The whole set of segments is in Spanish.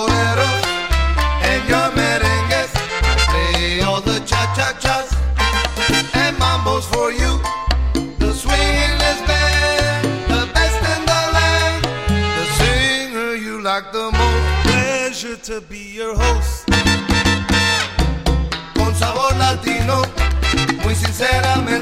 and your merengues, play all the cha-cha-chas and mambos for you. The swingless band, the best in the land, the singer you like the most. Pleasure to be your host. Con sabor latino, muy sinceramente,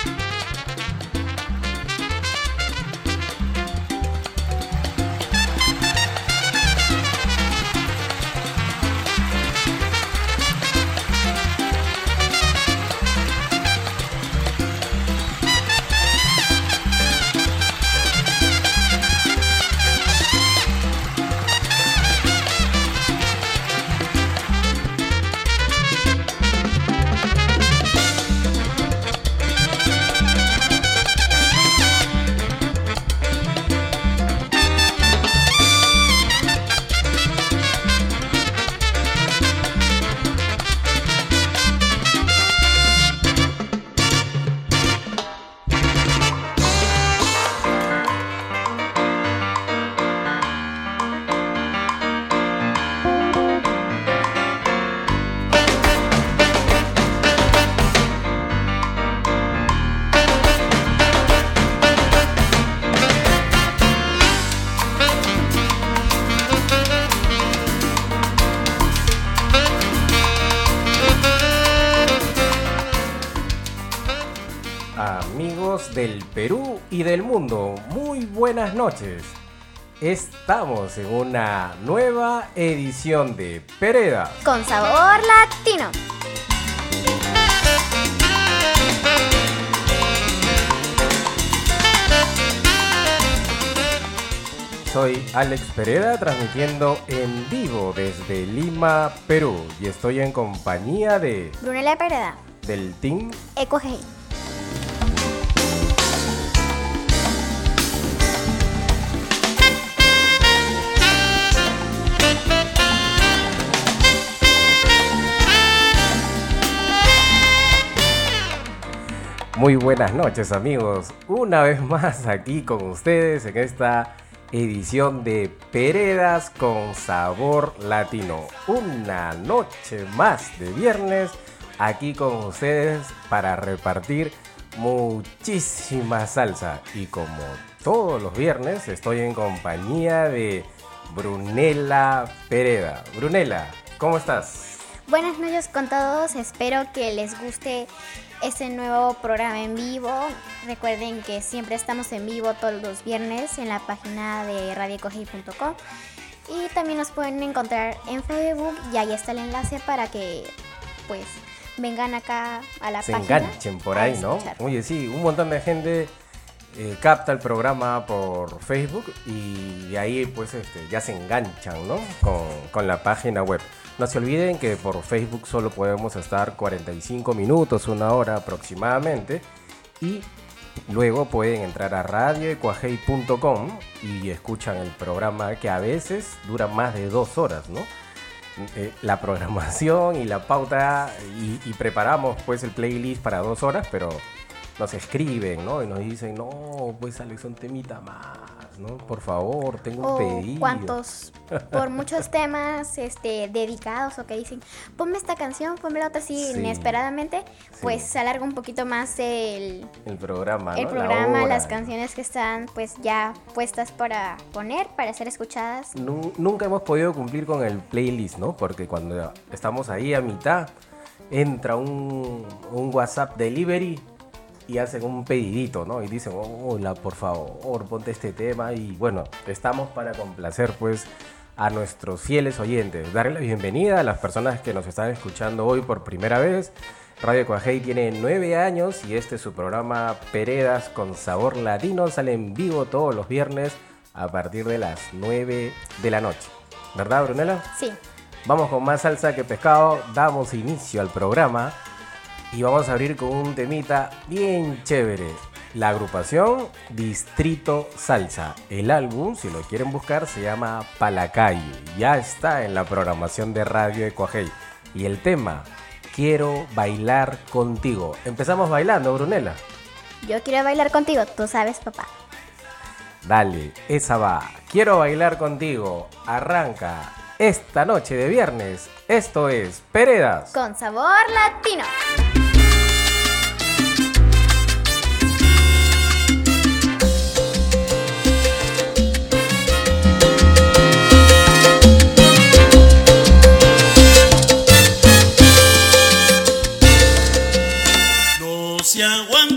Estamos en una nueva edición de Pereda. Con sabor latino. Soy Alex Pereda transmitiendo en vivo desde Lima, Perú y estoy en compañía de Brunella Pereda. del team Ecuaje. Muy buenas noches amigos, una vez más aquí con ustedes en esta edición de Peredas con sabor latino. Una noche más de viernes aquí con ustedes para repartir muchísima salsa. Y como todos los viernes estoy en compañía de Brunella Pereda. Brunella, ¿cómo estás? Buenas noches con todos. Espero que les guste este nuevo programa en vivo. Recuerden que siempre estamos en vivo todos los viernes en la página de radiocogi.com. Y también nos pueden encontrar en Facebook y ahí está el enlace para que pues vengan acá a la se página. enganchen por ahí, ¿no? Oye, sí, un montón de gente eh, capta el programa por Facebook y ahí pues este, ya se enganchan, ¿no? Con, con la página web. No se olviden que por Facebook solo podemos estar 45 minutos, una hora aproximadamente y luego pueden entrar a radioecuajei.com y escuchan el programa que a veces dura más de dos horas, ¿no? eh, la programación y la pauta y, y preparamos pues el playlist para dos horas, pero nos escriben, ¿no? Y nos dicen, no, pues Alex, un temita más, ¿no? Por favor, tengo un pedido. cuantos, por muchos temas este, dedicados o que dicen, ponme esta canción, ponme la otra así Sí. inesperadamente, pues se alarga un poquito más el, El programa, el programa, las canciones que están pues ya puestas para poner, para ser escuchadas. Nu- Nunca hemos podido cumplir con el playlist, ¿no? Porque cuando estamos ahí a mitad, entra un, un WhatsApp delivery y hacen un pedidito, ¿no? Y dicen, hola, por favor, ponte este tema. Y bueno, estamos para complacer, pues, a nuestros fieles oyentes. Darle la bienvenida a las personas que nos están escuchando hoy por primera vez. Radio Coajei tiene nueve años y este es su programa Peredas con sabor latino. Sale en vivo todos los viernes a partir de las 9 de la noche. ¿Verdad, Brunella? Sí. Vamos con más salsa que pescado. Damos inicio al programa y vamos a abrir con un temita bien chévere. La agrupación Distrito Salsa. El álbum, si lo quieren buscar, se llama Palacalle. Ya está en la programación de Radio Ecuajei. Y el tema, Quiero bailar contigo. Empezamos bailando, Brunella. Yo quiero bailar contigo, tú sabes, papá. Dale, esa va. Quiero bailar contigo. Arranca esta noche de viernes. Esto es Peredas. Con sabor latino. No se aguanta.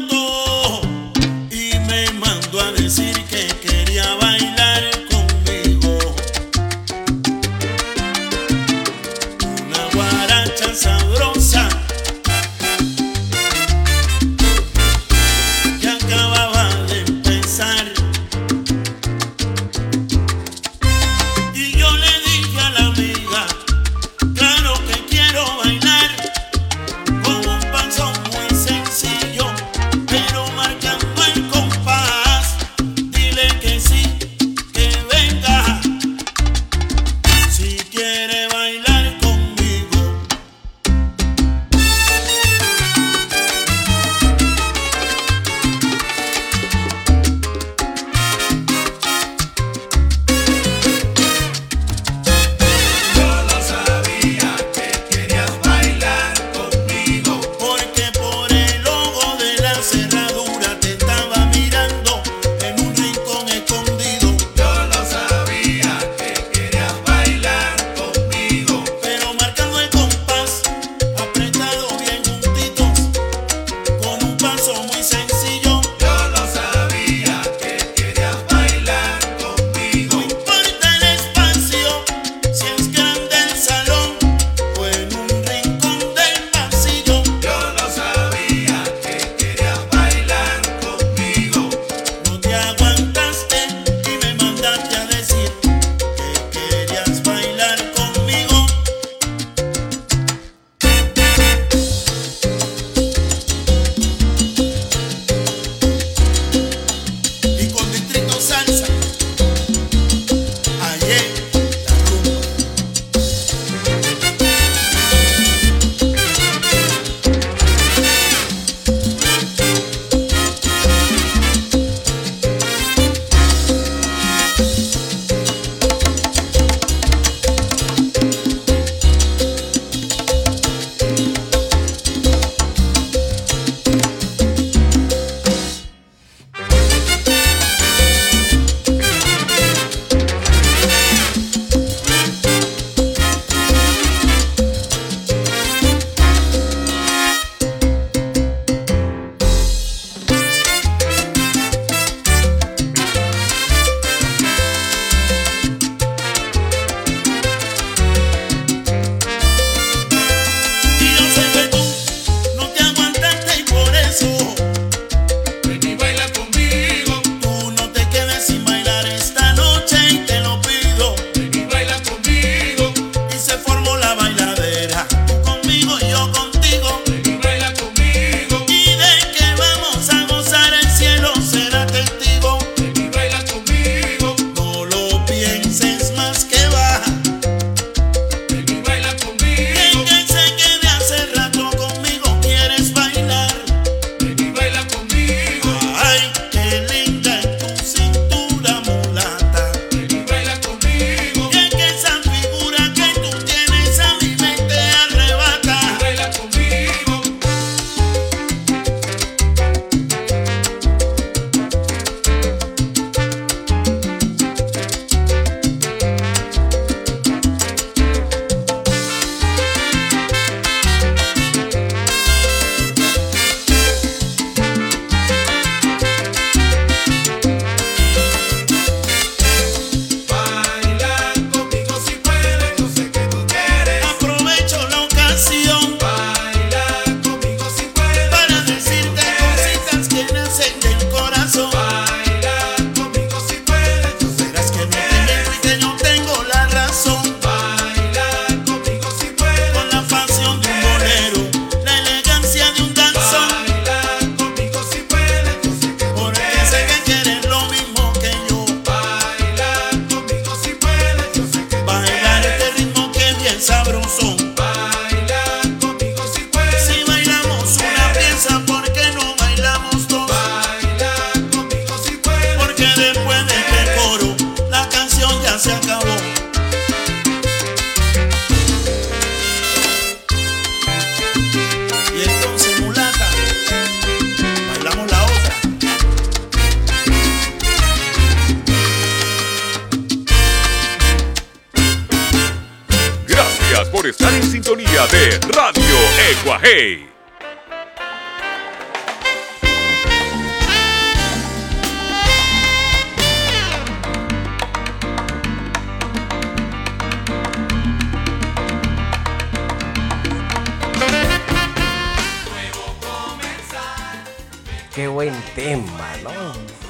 Tema, ¿no?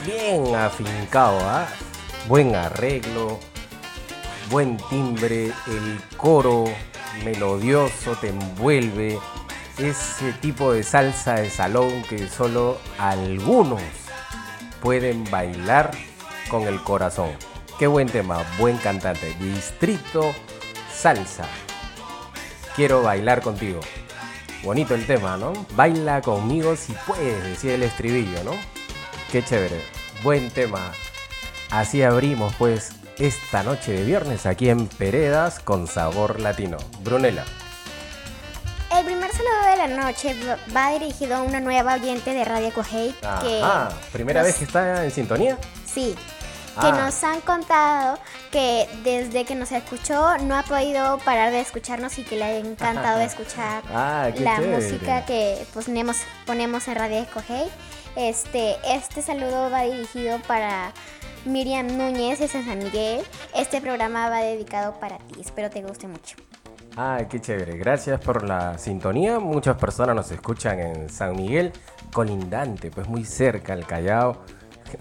Bien afincado, ¿ah? Buen arreglo, buen timbre, el coro melodioso te envuelve. Ese tipo de salsa de salón que solo algunos pueden bailar con el corazón. Qué buen tema, buen cantante. Distrito Salsa. Quiero bailar contigo. Bonito el tema, ¿no? Baila conmigo si puedes, decía el estribillo, ¿no? Qué chévere. Buen tema. Así abrimos pues esta noche de viernes aquí en Peredas con sabor latino. Brunela. El primer saludo de la noche va dirigido a una nueva oyente de Radio Cogey. Ah, ¿primera vez que está en sintonía? Sí, que ah. nos han contado que desde que nos escuchó no ha podido parar de escucharnos y que le ha encantado escuchar ah, la música que ponemos, ponemos en Radio Escogey. Este, este saludo va dirigido para Miriam Núñez es en San Miguel. Este programa va dedicado para ti. Espero te guste mucho. Ah, qué chévere. Gracias por la sintonía. Muchas personas nos escuchan en San Miguel, colindante, pues muy cerca al Callao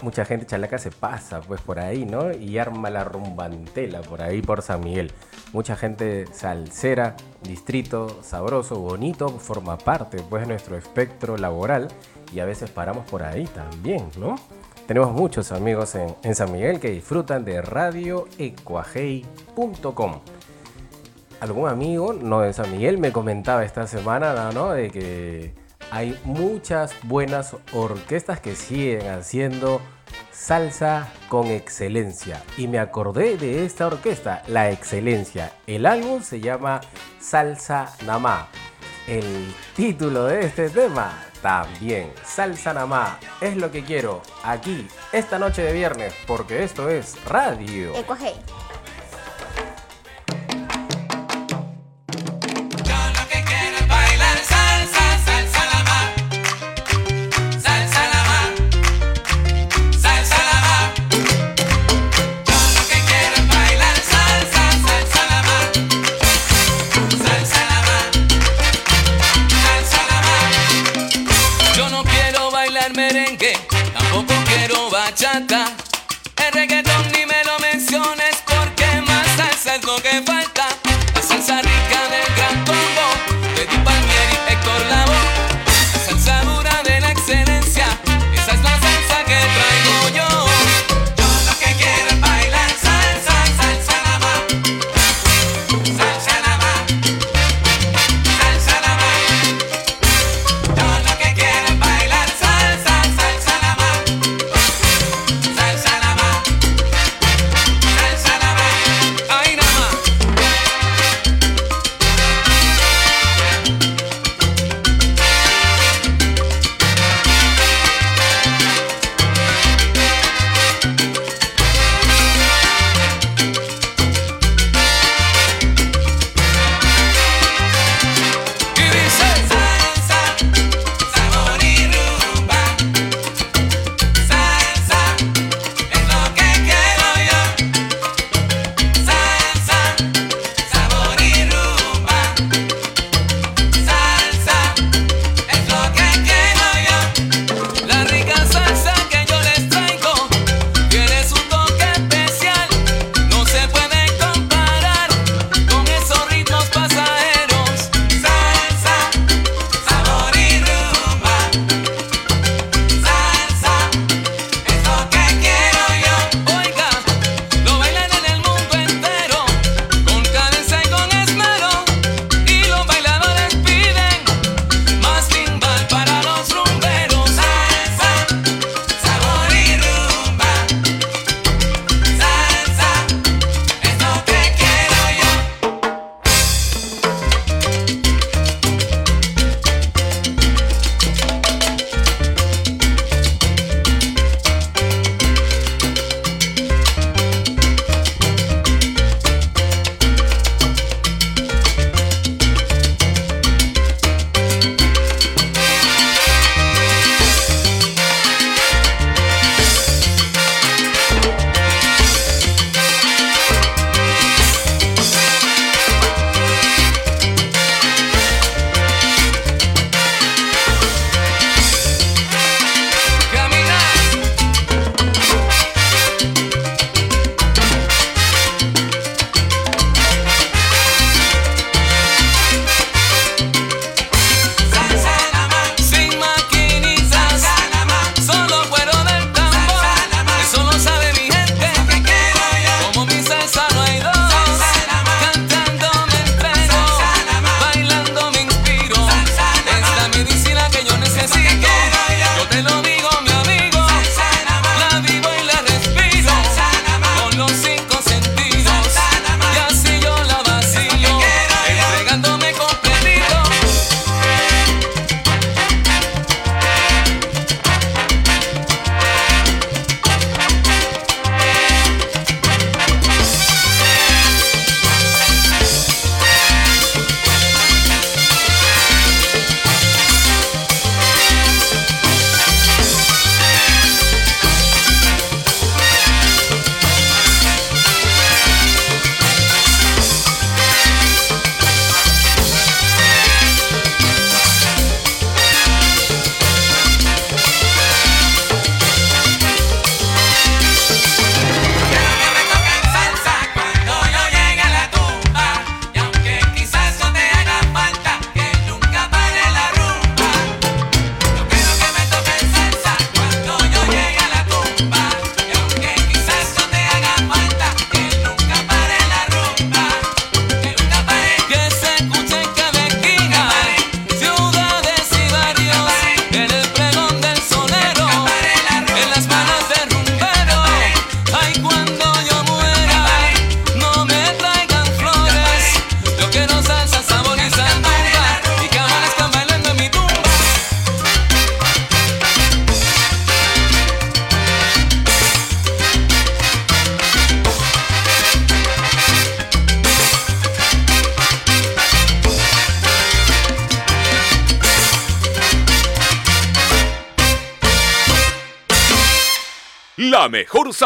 mucha gente chalaca se pasa pues por ahí, ¿no? Y arma la rumbantela por ahí por San Miguel. Mucha gente salsera, distrito, sabroso, bonito, forma parte pues de nuestro espectro laboral y a veces paramos por ahí también, ¿no? Tenemos muchos amigos en, San Miguel que disfrutan de radioecuajei.com. Algún amigo, no de San Miguel, me comentaba esta semana, ¿no? De que hay muchas buenas orquestas que siguen haciendo salsa con excelencia. Y me acordé de esta orquesta, La Excelencia. El álbum se llama Salsa Namá. El título de este tema también, Salsa Namá. Es lo que quiero aquí, esta noche de viernes, porque esto es Radio. merengue.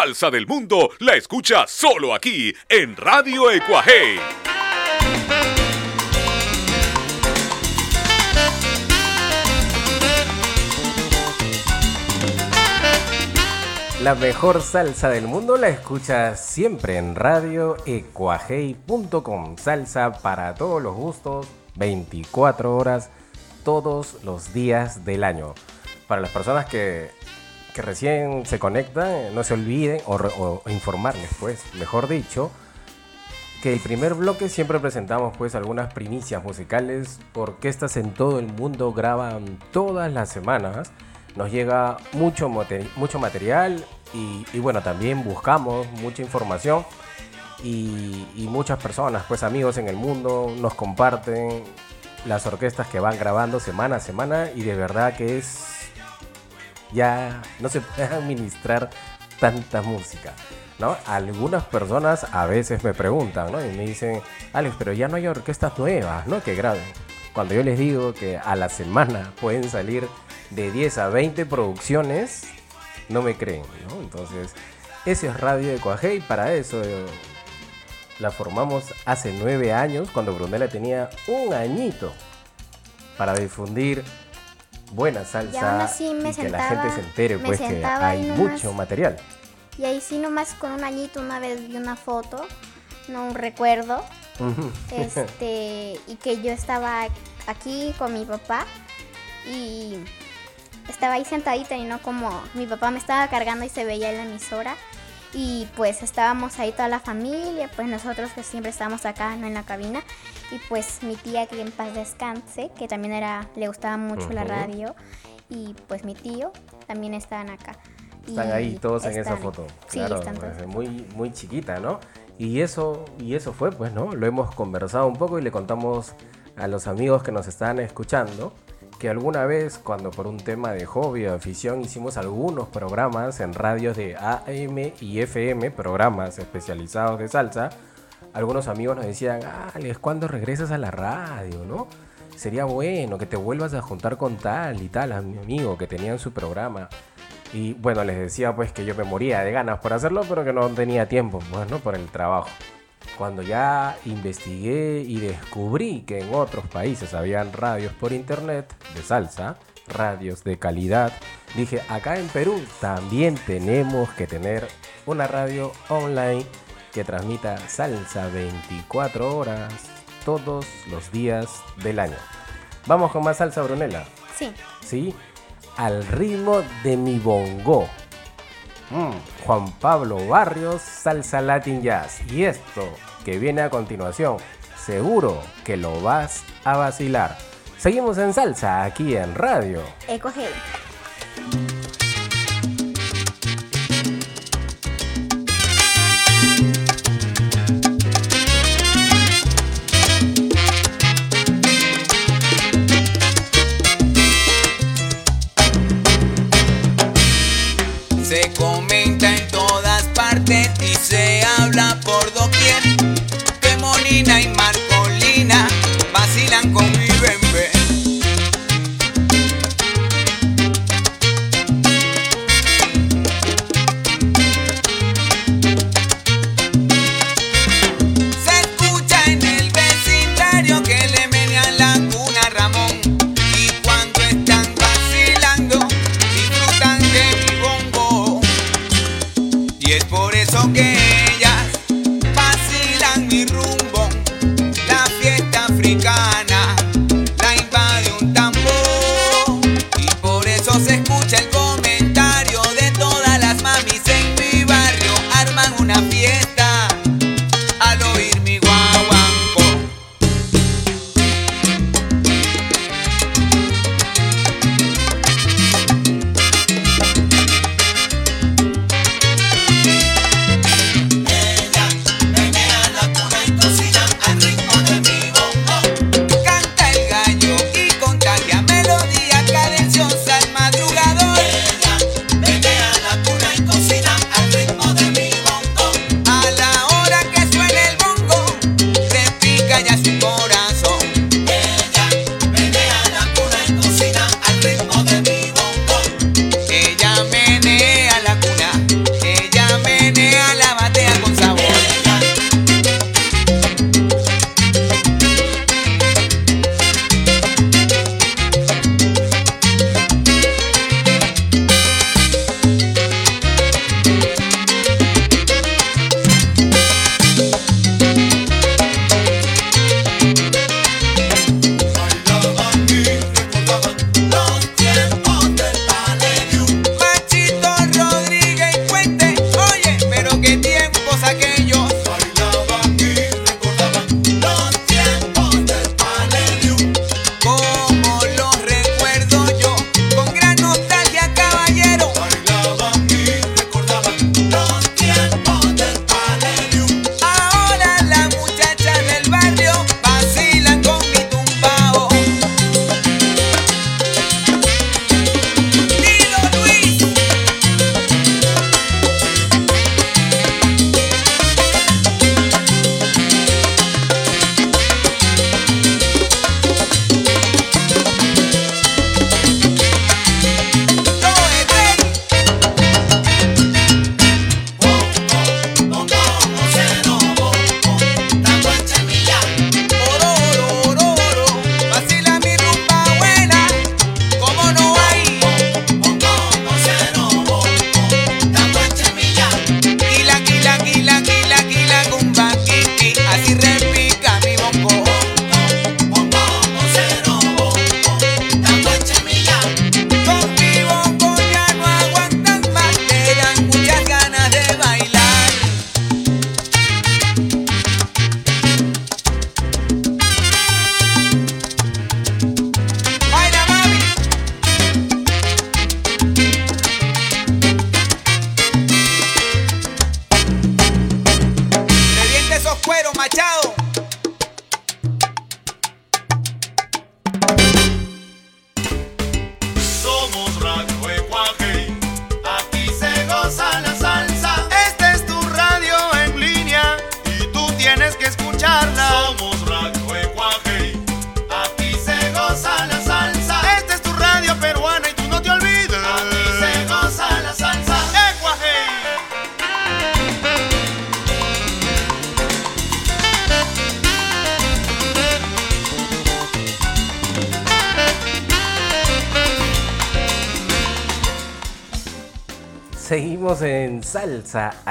Salsa del mundo la escucha solo aquí en Radio Ecuaje. La mejor salsa del mundo la escuchas siempre en radio ecuajei.com. Salsa para todos los gustos, 24 horas, todos los días del año. Para las personas que, que recién se conectan, no se olviden, o, o informarles, pues, mejor dicho, que el primer bloque siempre presentamos pues algunas primicias musicales, orquestas en todo el mundo graban todas las semanas. Nos llega mucho, mucho material y, bueno, también buscamos mucha información y, muchas personas, pues amigos en el mundo, nos comparten las orquestas que van grabando semana a semana y de verdad que es ya no se puede administrar tanta música. ¿No? Algunas personas a veces me preguntan, ¿no? Y me dicen, Alex, pero ya no hay orquestas nuevas, ¿no? Que graben. Cuando yo les digo que a la semana pueden salir de 10 a 20 producciones, no me creen, ¿no? Entonces, ese es Radio de y para eso eh, la formamos hace 9 años, cuando Brunella tenía un añito, para difundir buena salsa y, que la gente se entere, pues que hay mucho material. Y ahí sí nomás con un añito una vez vi una foto, no un recuerdo, este, y que yo estaba aquí con mi papá y estaba ahí sentadita y no como mi papá me estaba cargando y se veía en la emisora. Y pues estábamos ahí toda la familia, pues nosotros que siempre estábamos acá ¿no? en la cabina. Y pues mi tía que en paz descanse, que también era, le gustaba mucho la radio. Y pues mi tío también estaban acá. Están ahí todos en esa foto. Sí, están todos. Muy, muy chiquita, ¿no? Y eso, y eso fue, pues, ¿no? Lo hemos conversado un poco y le contamos a los amigos que nos están escuchando que alguna vez cuando por un tema de hobby o afición hicimos algunos programas en radios de AM y FM, programas especializados de salsa, algunos amigos nos decían, Alex, ¿cuándo regresas a la radio, no? Sería bueno que te vuelvas a juntar con tal y tal, a mi amigo que tenían su programa. Y bueno, les decía pues que yo me moría de ganas por hacerlo, pero que no tenía tiempo, bueno, por el trabajo. Cuando ya investigué y descubrí que en otros países habían radios por internet de salsa, radios de calidad, dije, acá en Perú también tenemos que tener una radio online que transmita salsa 24 horas todos los días del año. Vamos con más salsa, Brunella. Sí. Sí, al ritmo de mi bongo. Mm, Juan Pablo Barrios, Salsa Latin Jazz. Y esto que viene a continuación, seguro que lo vas a vacilar. Seguimos en salsa aquí en radio. Eco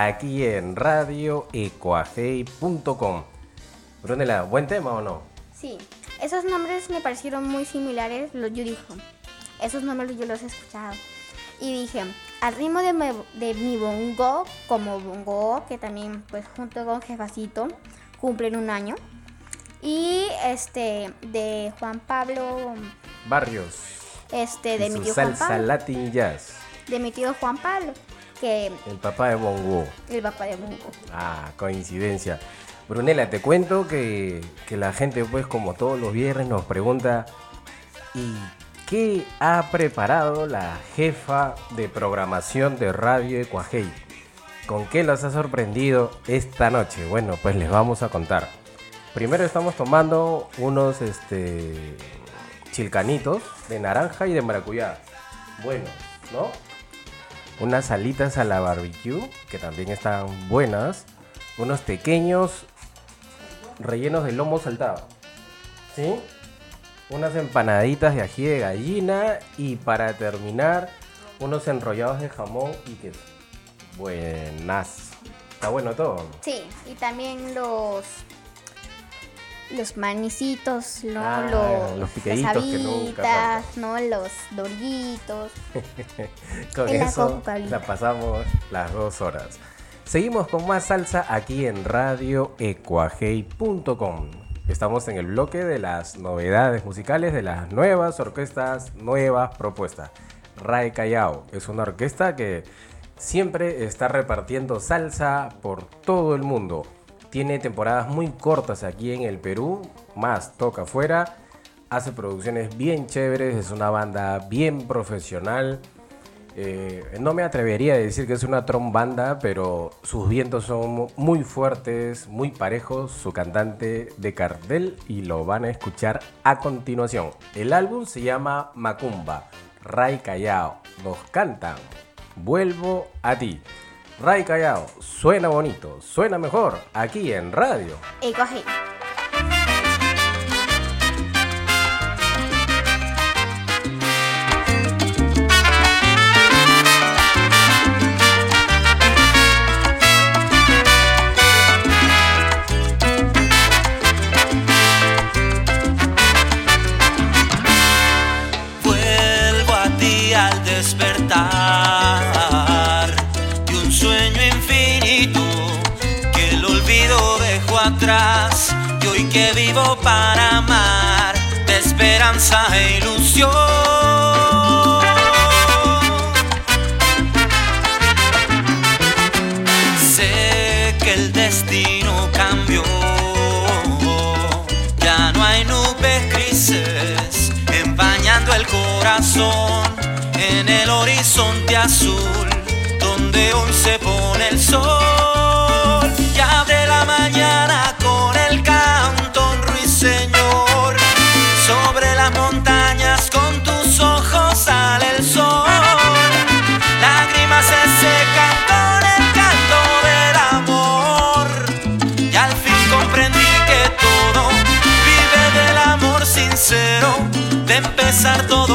aquí en radioecuajei.com. Brunela, ¿buen tema o no? Sí, esos nombres me parecieron muy similares. lo- Yo dije, esos nombres yo los he escuchado. Y dije, al ritmo de, mi- de mi bongo, como bongo, que también, pues junto con Jefacito, cumplen un año. Y este, de Juan Pablo, Barrios. este, de y mi tío Juan salsa Pablo. Latin Jazz. De mi tío Juan Pablo, que El papá de Bongo. el papá de bongo. Ah, coincidencia. Brunela, te cuento que, que la gente, pues, como todos los viernes, nos pregunta: ¿y qué ha preparado la jefa de programación de Radio Ecuajei? ¿Con qué los ha sorprendido esta noche? Bueno, pues les vamos a contar. Primero estamos tomando unos este, chilcanitos de naranja y de maracuyá. Buenos, ¿no? Unas alitas a la barbecue, que también están buenas. Unos pequeños rellenos de lomo saltado. ¿Sí? Unas empanaditas de ají de gallina. Y para terminar, unos enrollados de jamón y queso. Buenas. Está bueno todo. Sí, y también los los manicitos, ¿no? Ah, los, los picaditos las que ¿no? Los doritos. Con En la eso la pasamos las dos horas. Seguimos con más salsa aquí en radioecuajei.com. Estamos en el bloque de las novedades musicales de las nuevas orquestas, nuevas propuestas. Ray Callao es una orquesta que siempre está repartiendo salsa por todo el mundo. Tiene temporadas muy cortas aquí en el Perú, más toca afuera hace producciones bien chéveres, es una banda bien profesional. Eh, no me atrevería a decir que es una trombanda, pero sus vientos son muy fuertes, muy parejos. Su cantante de cartel y lo van a escuchar a continuación. El álbum se llama Macumba. Ray Callao nos cantan. Vuelvo a ti. Ray Callao, suena bonito, suena mejor aquí en radio. Que vivo para amar de esperanza e ilusión. Sé que el destino cambió, ya no hay nubes grises empañando el corazón en el horizonte azul donde hoy se pone el sol todo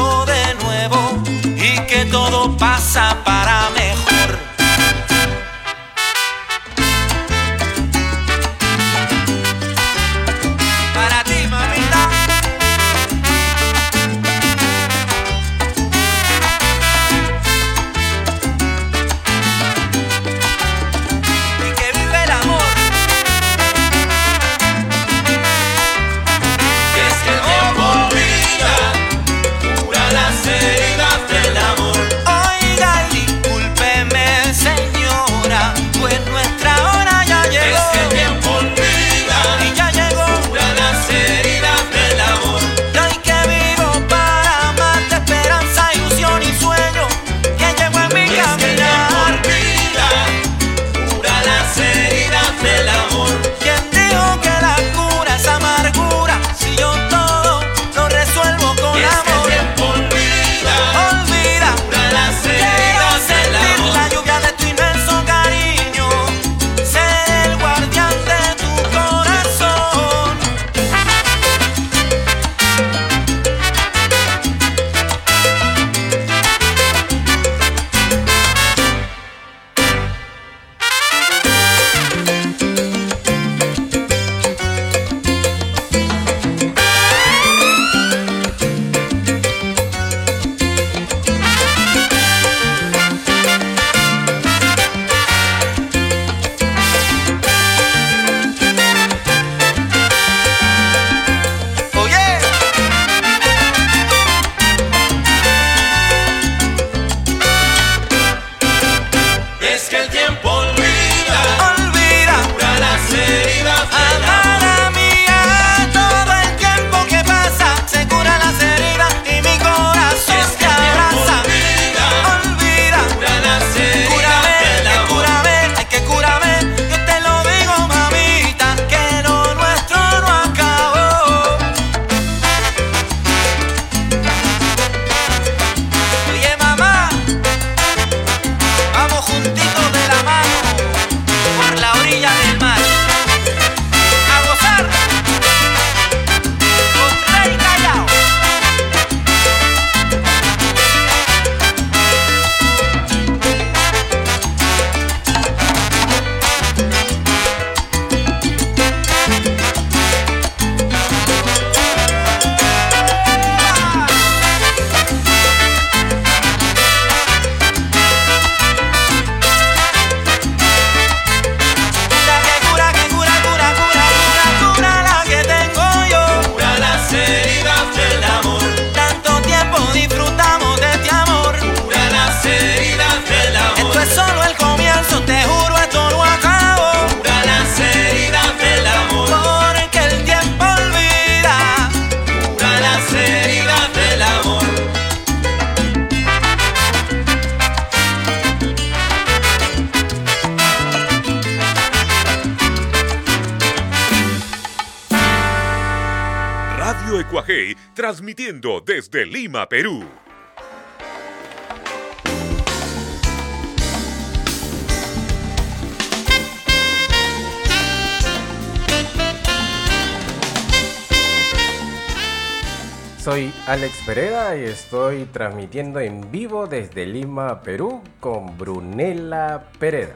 Y estoy transmitiendo en vivo desde Lima, Perú, con Brunella Pereda.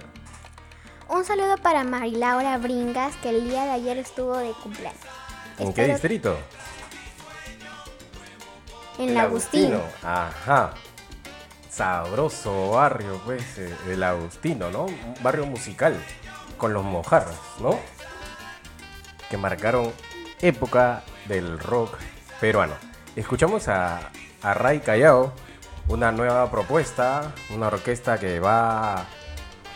Un saludo para Marilaura Bringas, que el día de ayer estuvo de cumpleaños. ¿En qué distrito? En el Agustino. Ajá. Sabroso barrio, pues, eh, el Agustino, ¿no? Un barrio musical, con los mojarras, ¿no? Que marcaron época del rock peruano. Escuchamos a, a Ray Callao, una nueva propuesta, una orquesta que va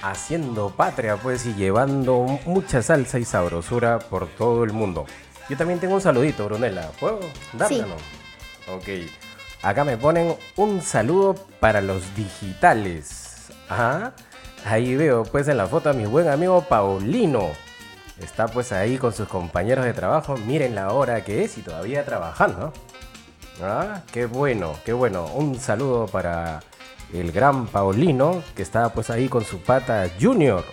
haciendo patria, pues, y llevando mucha salsa y sabrosura por todo el mundo. Yo también tengo un saludito, Brunella. ¿Puedo darle o no? Ok. Acá me ponen un saludo para los digitales. Ajá. Ahí veo pues en la foto a mi buen amigo Paulino. Está pues ahí con sus compañeros de trabajo. Miren la hora que es y todavía trabajando. Ah, qué bueno, qué bueno. Un saludo para el gran Paulino que está pues ahí con su pata Junior.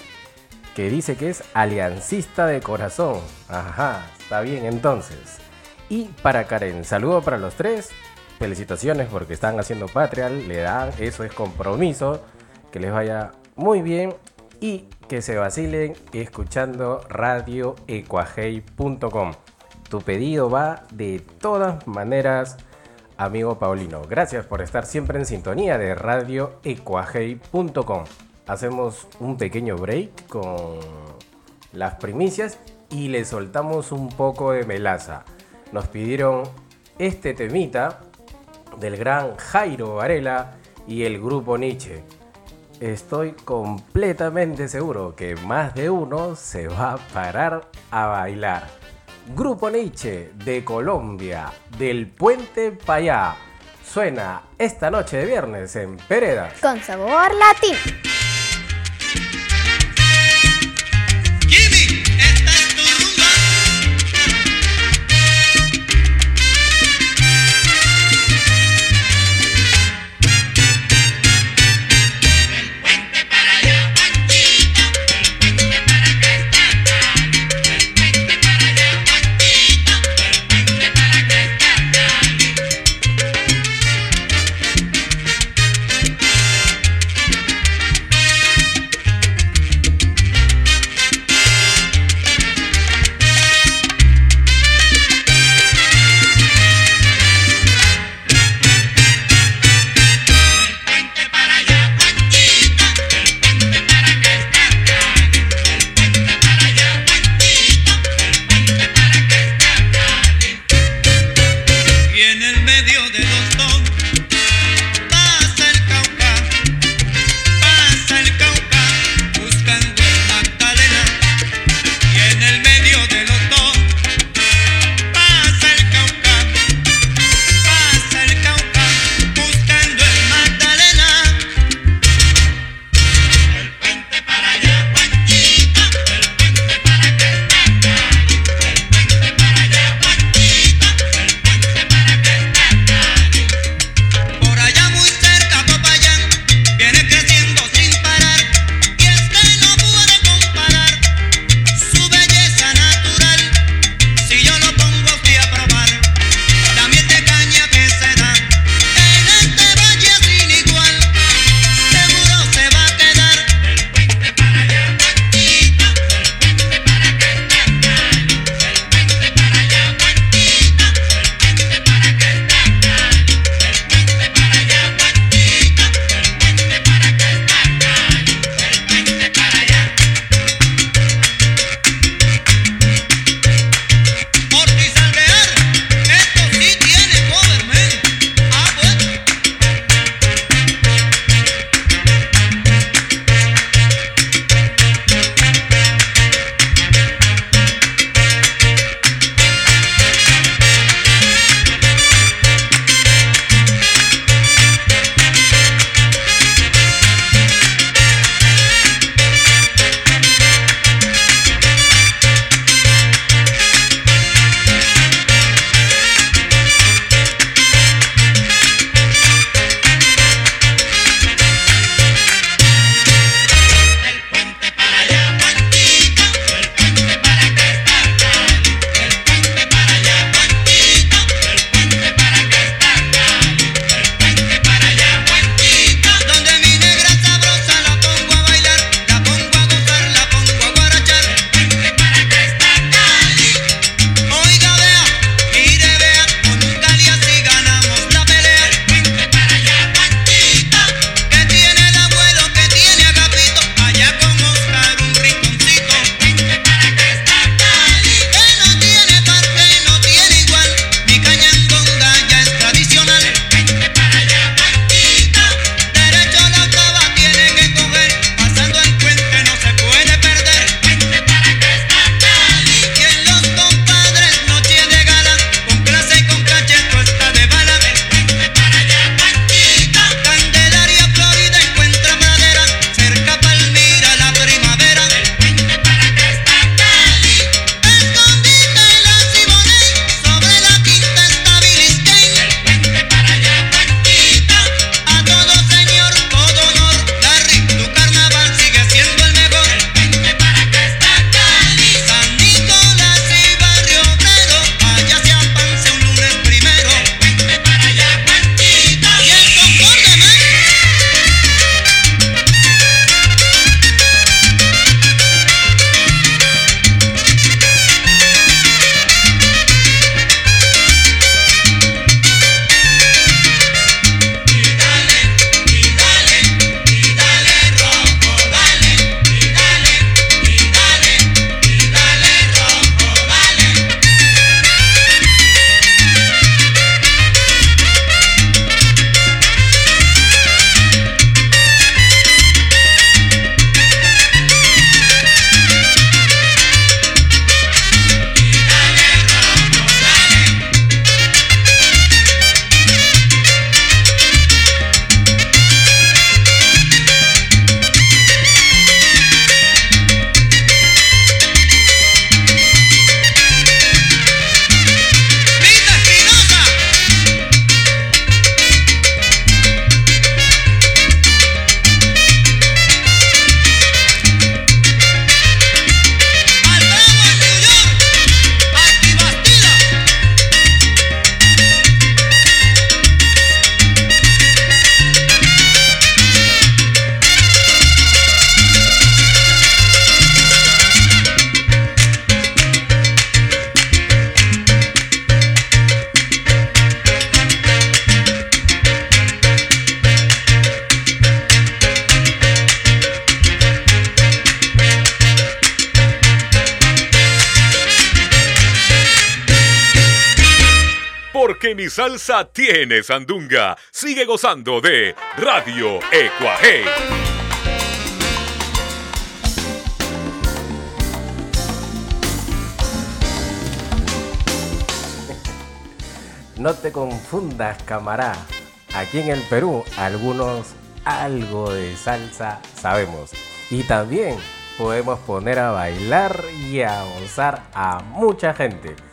Que dice que es aliancista de corazón. Ajá, está bien entonces. Y para Karen, saludo para los tres. Felicitaciones porque están haciendo patria, le dan, eso es compromiso. Que les vaya muy bien y que se vacilen escuchando radioecuajei.com. Tu pedido va de todas maneras, amigo Paulino. Gracias por estar siempre en sintonía de radioecuajei.com. Hacemos un pequeño break con las primicias y le soltamos un poco de melaza. Nos pidieron este temita del gran Jairo Varela y el grupo Nietzsche. Estoy completamente seguro que más de uno se va a parar a bailar. Grupo Nietzsche de Colombia, del Puente Payá. Suena esta noche de viernes en Peredas. Con sabor latino. Tiene sandunga. Sigue gozando de Radio Ecuaje. No te confundas, camará. Aquí en el Perú, algunos algo de salsa sabemos. Y también podemos poner a bailar y a gozar a mucha gente.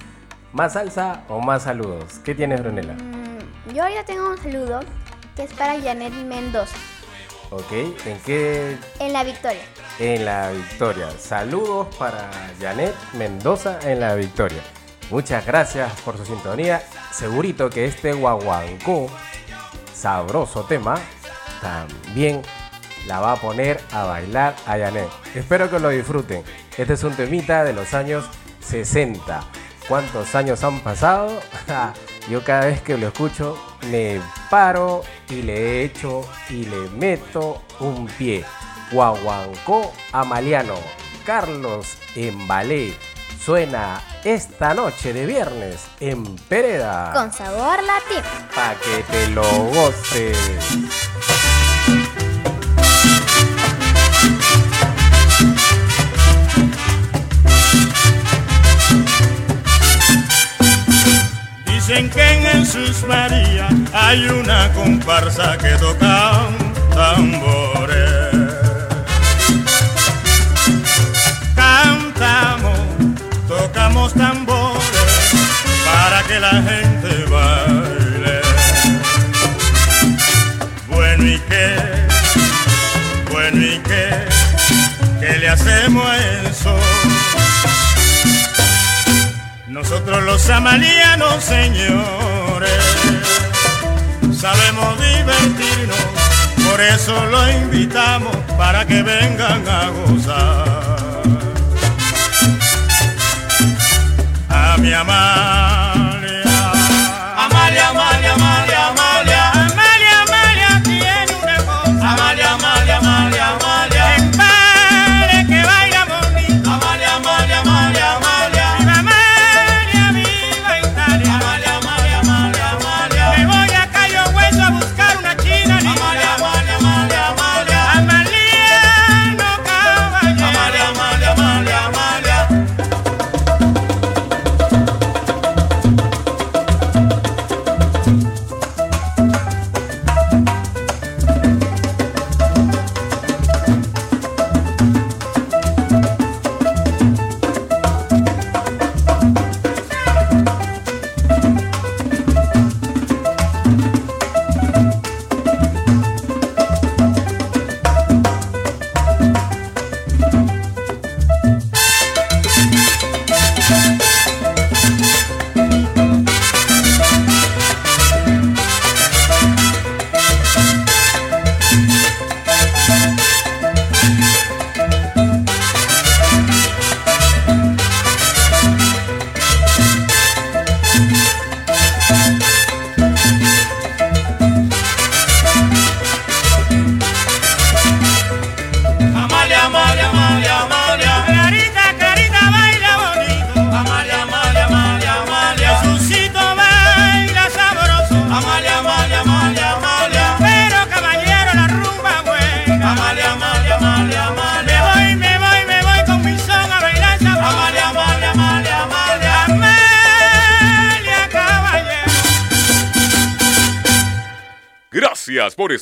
¿Más salsa o más saludos? ¿Qué tienes, Brunella? Mm, yo ya tengo un saludo que es para Janet Mendoza, Ok, ¿en qué? en la Victoria. En la Victoria. Saludos para Janet Mendoza en la Victoria. Muchas gracias por su sintonía. Segurito que este guaguancó, sabroso tema, también la va a poner a bailar a Janet. Espero que lo disfruten. Este es un temita de los años 60. ¿Cuántos años han pasado? Yo cada vez que lo escucho me paro y le echo y le meto un pie. Guaguancó Amaliano, Carlos Embalé. Suena esta noche de viernes en Pereda. Con sabor latino. Pa' que te lo goces. Dicen que en el Sus María hay una comparsa que toca tambores. Cantamos, tocamos tambores para que la gente baile. Bueno y qué, bueno y qué, ¿qué le hacemos a eso? Nosotros los amalianos, señores, sabemos divertirnos, por eso lo invitamos para que vengan a gozar. A mi Amalia.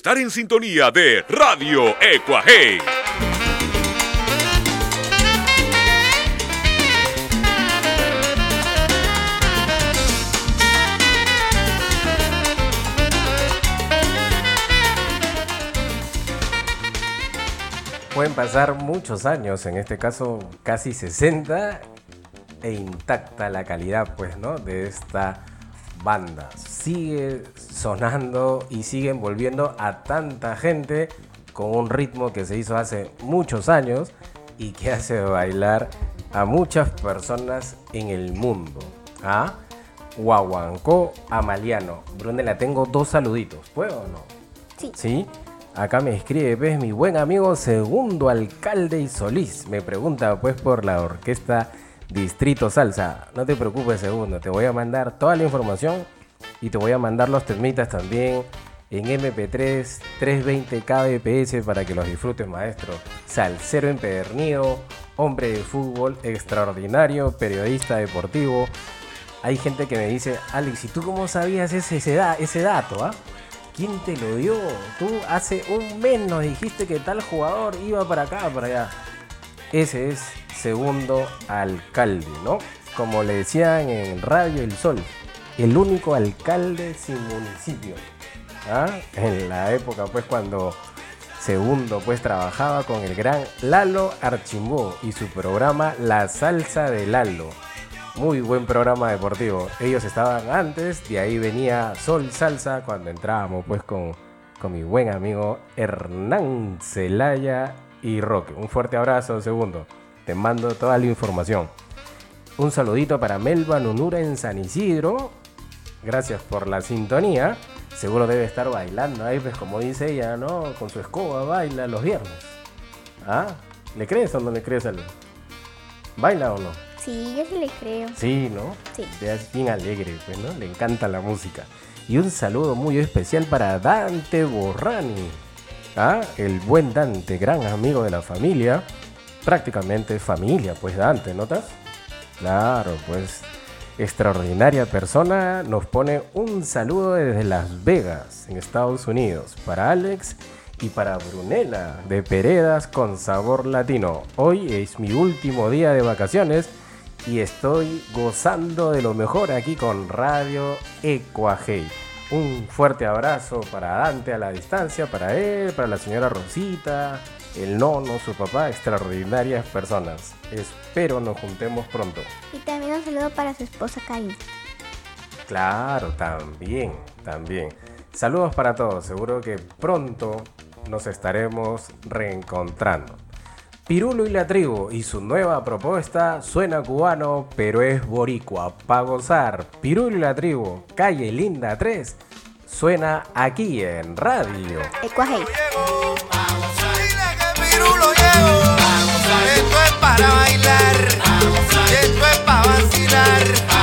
Estar en sintonía de Radio Ecuaje. Pueden pasar muchos años, en este caso casi 60, e intacta la calidad, pues, ¿no? De esta banda. Sigue sonando y sigue envolviendo a tanta gente con un ritmo que se hizo hace muchos años y que hace bailar a muchas personas en el mundo. ¿Ah? Guaguancó Amaliano. Brunella, tengo dos saluditos. ¿Puedo o no? Sí. Sí. Acá me escribe, pues, mi buen amigo segundo alcalde y Solís. Me pregunta, pues, por la orquesta Distrito Salsa. No te preocupes, segundo. Te voy a mandar toda la información Y te voy a mandar los temitas también en MP3 320 kbps para que los disfrutes, maestro. Salsero empedernido, hombre de fútbol extraordinario, periodista deportivo. Hay gente que me dice, Alex, ¿y tú cómo sabías ese, ese, ese dato? ah? ¿Quién te lo dio? Tú hace un mes nos dijiste que tal jugador iba para acá, para allá. Ese es segundo alcalde, ¿no? Como le decían en Radio El Sol, el único alcalde sin municipio. ¿ah? En la época, pues, cuando Segundo, pues trabajaba con el gran Lalo Archimbó y su programa La Salsa de Lalo. Muy buen programa deportivo. Ellos estaban antes, de ahí venía Sol Salsa cuando entrábamos pues con, con mi buen amigo Hernán Celaya y Roque. Un fuerte abrazo, segundo. Te mando toda la información. Un saludito para Melba Nunura en San Isidro. Gracias por la sintonía. Seguro debe estar bailando ahí, pues como dice ella, ¿no? Con su escoba baila los viernes. ¿Ah? ¿Le crees o no le crees al... ¿Baila o no? Sí, yo sí le creo. Sí, ¿no? Sí. Es bien alegre, pues, ¿no? Le encanta la música. Y un saludo muy especial para Dante Borrani. ¿Ah? El buen Dante, gran amigo de la familia. Prácticamente familia, pues Dante, ¿notas? Claro, pues extraordinaria persona. Nos pone un saludo desde Las Vegas, en Estados Unidos, para Alex y para Brunella de Peredas con sabor latino. Hoy es mi último día de vacaciones y estoy gozando de lo mejor aquí con Radio Ecuajei. Un fuerte abrazo para Dante a la distancia, para él, para la señora Rosita, el nono, su papá, extraordinarias personas. Espero nos juntemos pronto. Y también un saludo para su esposa Karina. Claro, también, también. Saludos para todos, seguro que pronto nos estaremos reencontrando. Pirulo y la tribu y su nueva propuesta suena cubano, pero es boricua. Pa' gozar, Pirulo y la tribu, calle Linda 3, suena aquí en radio. Ecuajei. Esto es para bailar. Esto es para vacilar.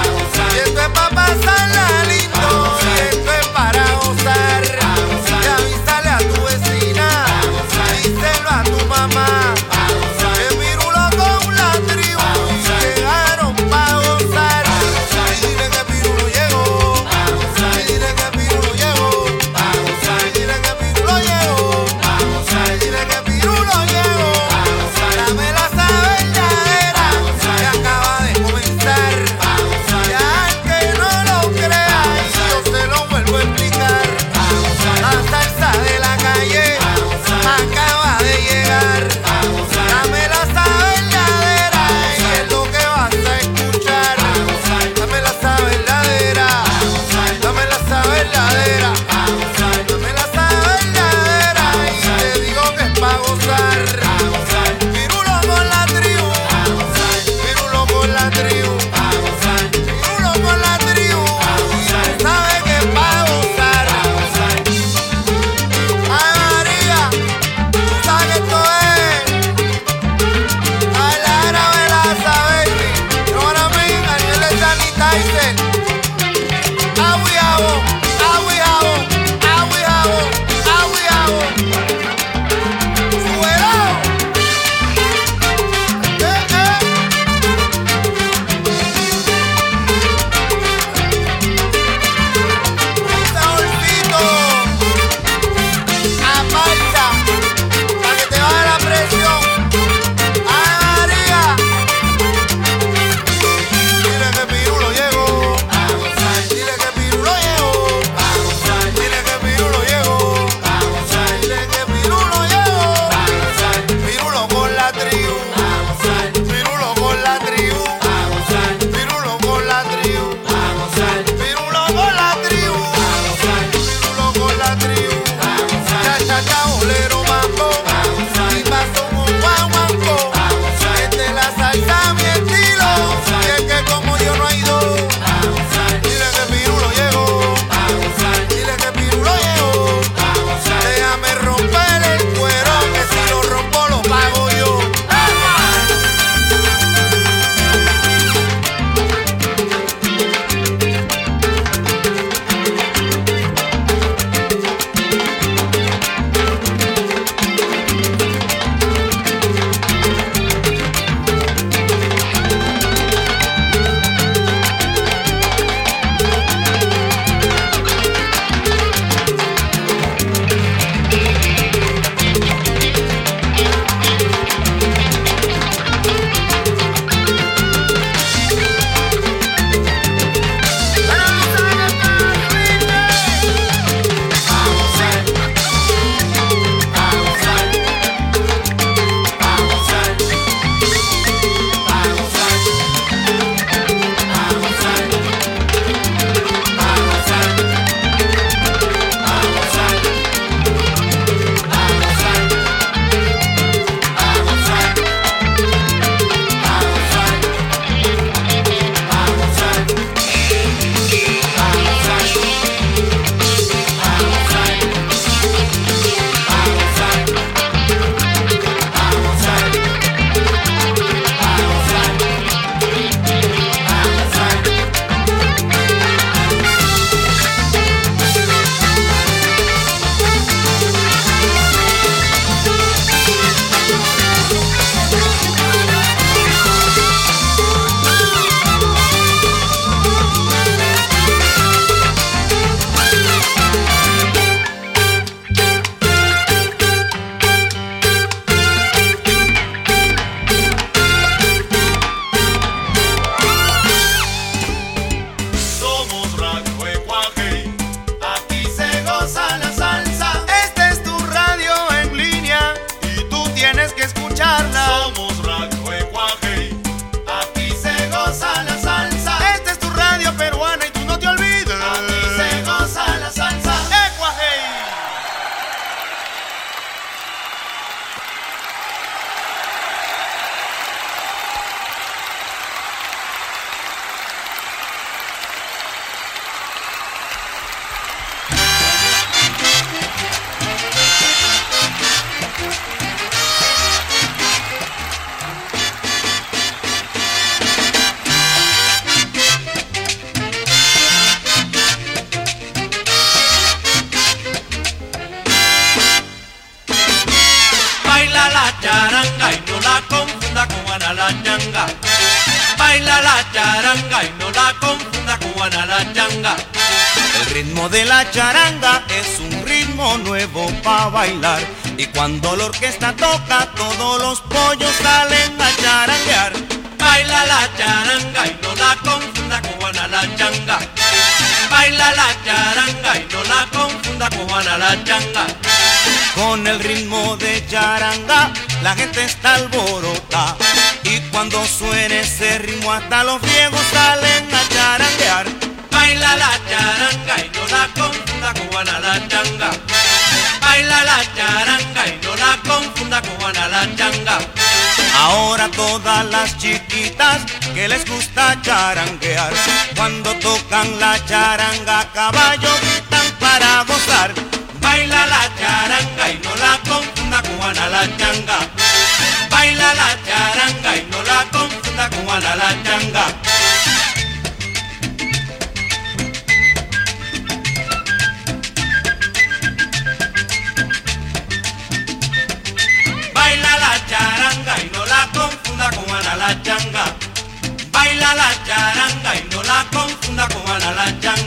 Baila la charanga y no la confunda con la changa.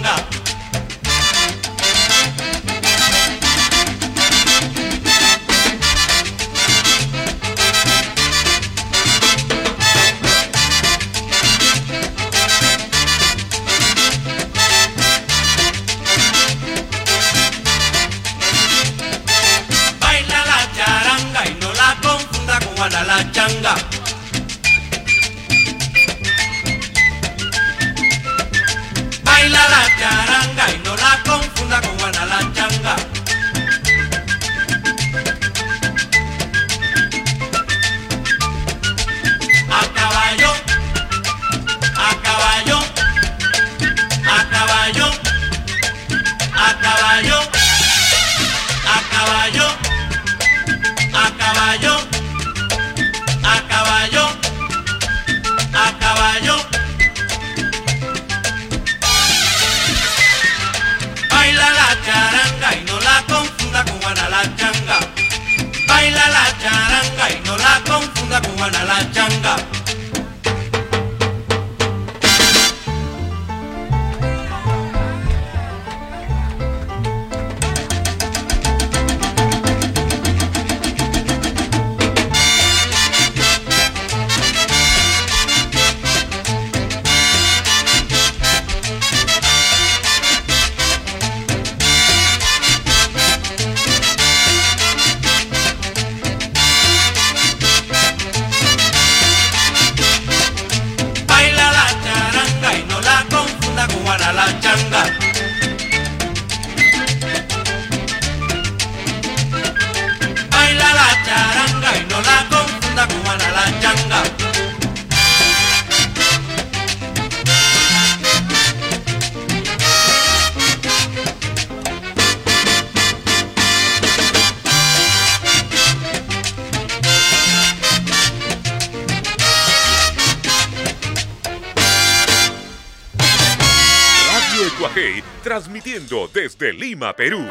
Perú.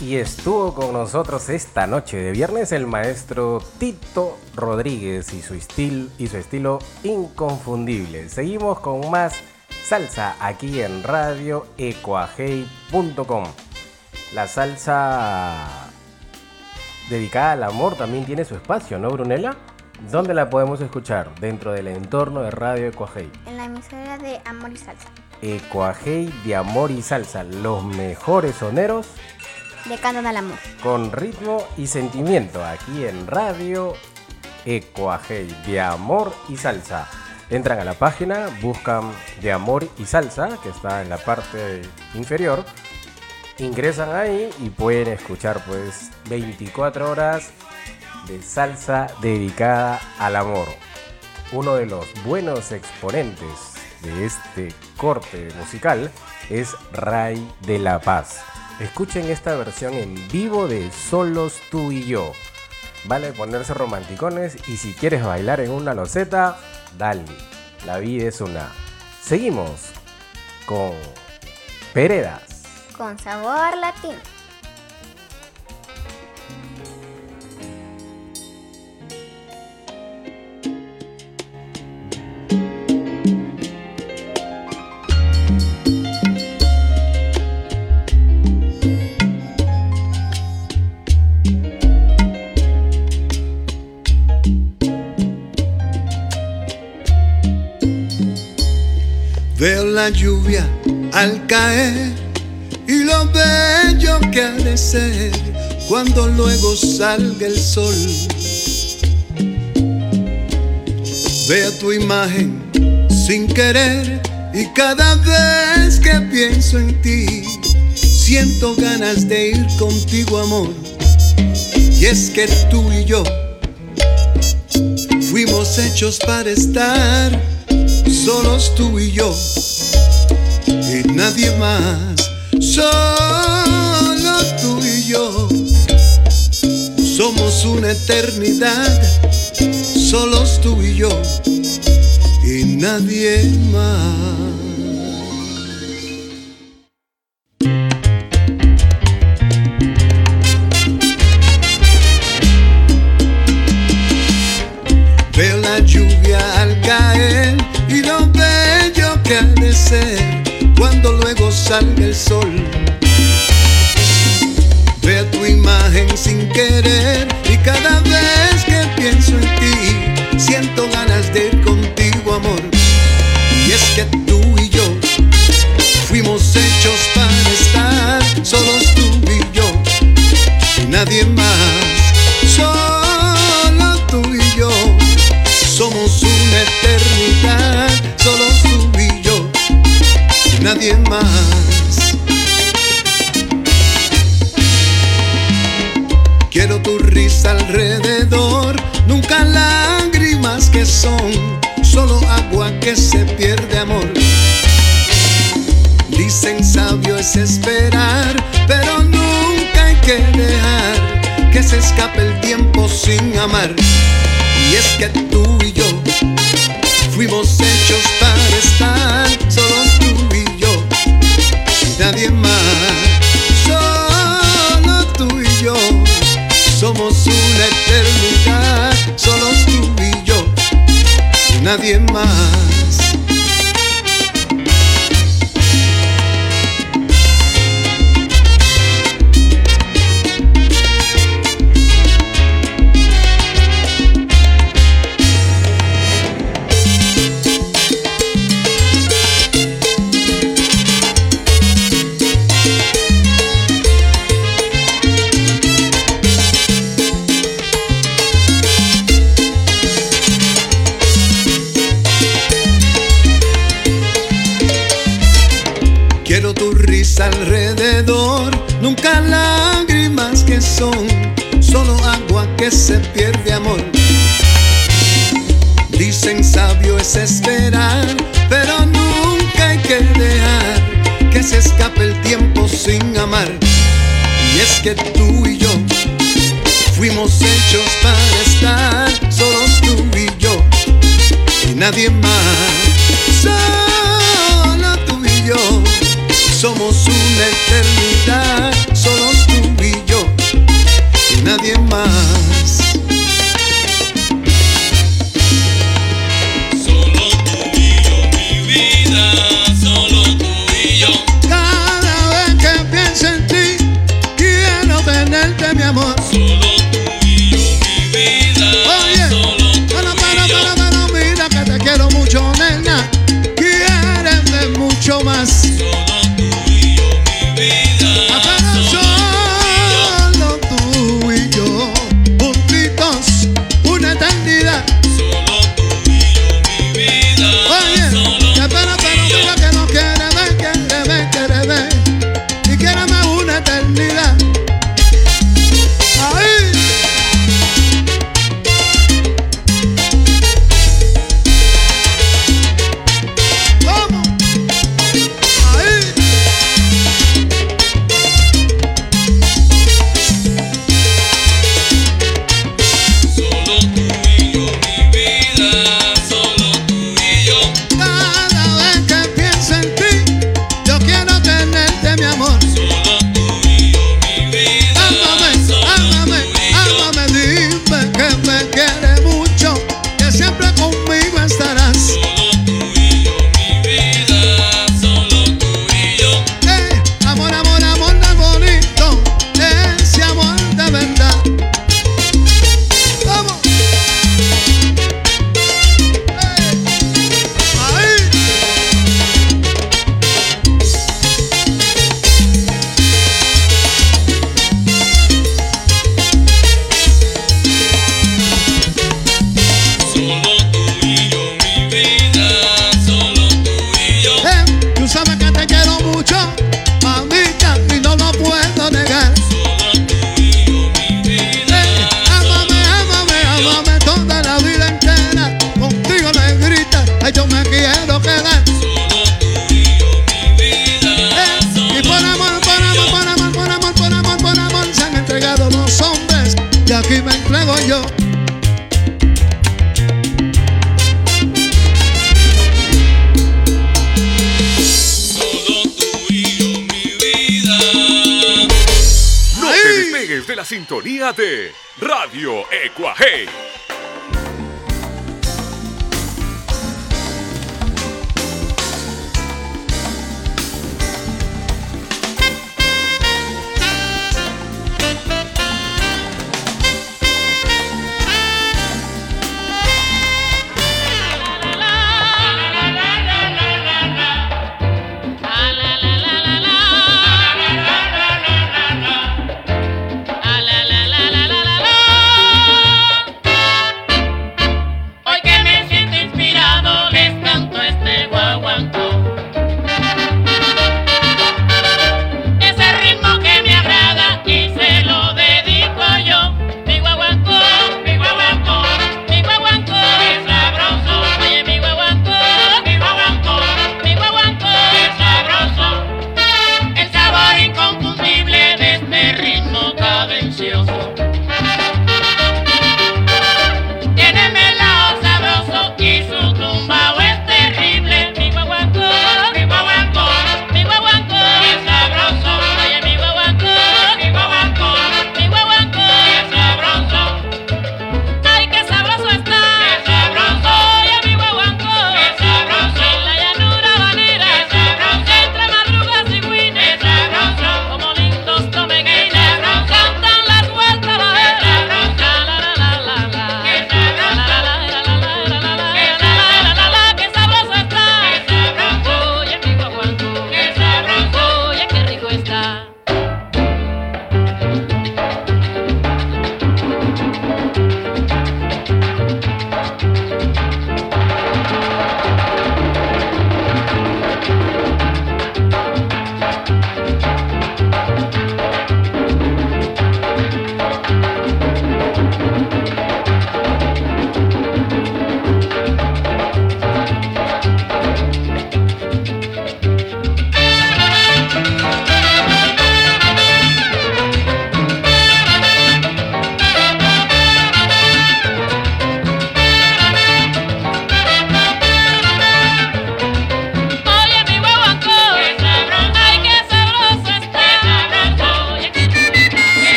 Y estuvo con nosotros esta noche de viernes el maestro Tito Rodríguez y su, estil- y su estilo inconfundible. Seguimos con más salsa aquí en radio ecuajei.com. La salsa dedicada al amor también tiene su espacio, ¿no, Brunella? ¿Dónde la podemos escuchar? Dentro del entorno de Radio Ecuajei. En la emisora de Amor y Salsa. Ecuajei de amor y salsa, los mejores soneros Le cantan al amor. con ritmo y sentimiento aquí en Radio Ecuajei de Amor y Salsa entran a la página, buscan de amor y salsa, que está en la parte inferior, ingresan ahí y pueden escuchar pues 24 horas de salsa dedicada al amor. Uno de los buenos exponentes de este corte musical es Ray de la Paz. Escuchen esta versión en vivo de Solos tú y yo. Vale ponerse romanticones y si quieres bailar en una loseta, Dali, la vida es una. Seguimos con Peredas. Con sabor latino. la lluvia al caer y lo bello que ha de ser cuando luego salga el sol. Vea tu imagen sin querer y cada vez que pienso en ti, siento ganas de ir contigo, amor. Y es que tú y yo fuimos hechos para estar solos tú y yo nadie más, solo tú y yo. Somos una eternidad, solos tú y yo, y nadie más.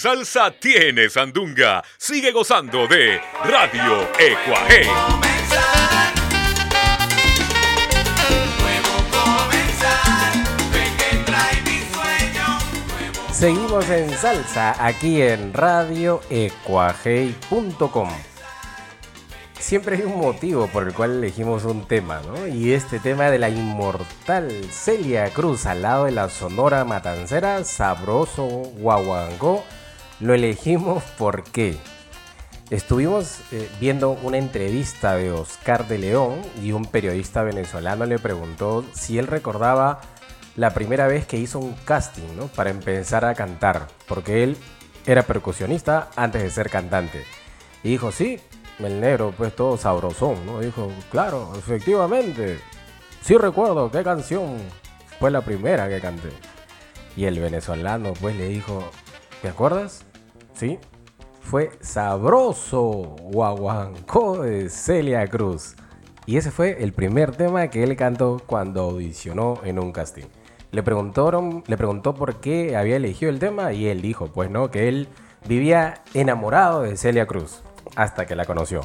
Salsa tiene sandunga. Sigue gozando de Radio Ecuaje. Seguimos en salsa aquí en Radio. Siempre hay un motivo por el cual elegimos un tema, ¿no? Y este tema de la inmortal Celia Cruz al lado de la Sonora Matancera, sabroso guaguancó, lo elegimos porque estuvimos eh, viendo una entrevista de Oscar de León y un periodista venezolano le preguntó si él recordaba la primera vez que hizo un casting, ¿no? Para empezar a cantar, porque él era percusionista antes de ser cantante. Y dijo, sí, el negro, pues todo sabrosón, ¿no? Dijo, claro, efectivamente. Sí recuerdo qué canción fue la primera que canté. Y el venezolano, pues le dijo, ¿te acuerdas? Fue Sabroso Guaguancó de Celia Cruz. Y ese fue el primer tema que él cantó cuando audicionó en un casting. Le preguntaron, le preguntó por qué había elegido el tema y él dijo, pues no, que él vivía enamorado de Celia Cruz hasta que la conoció.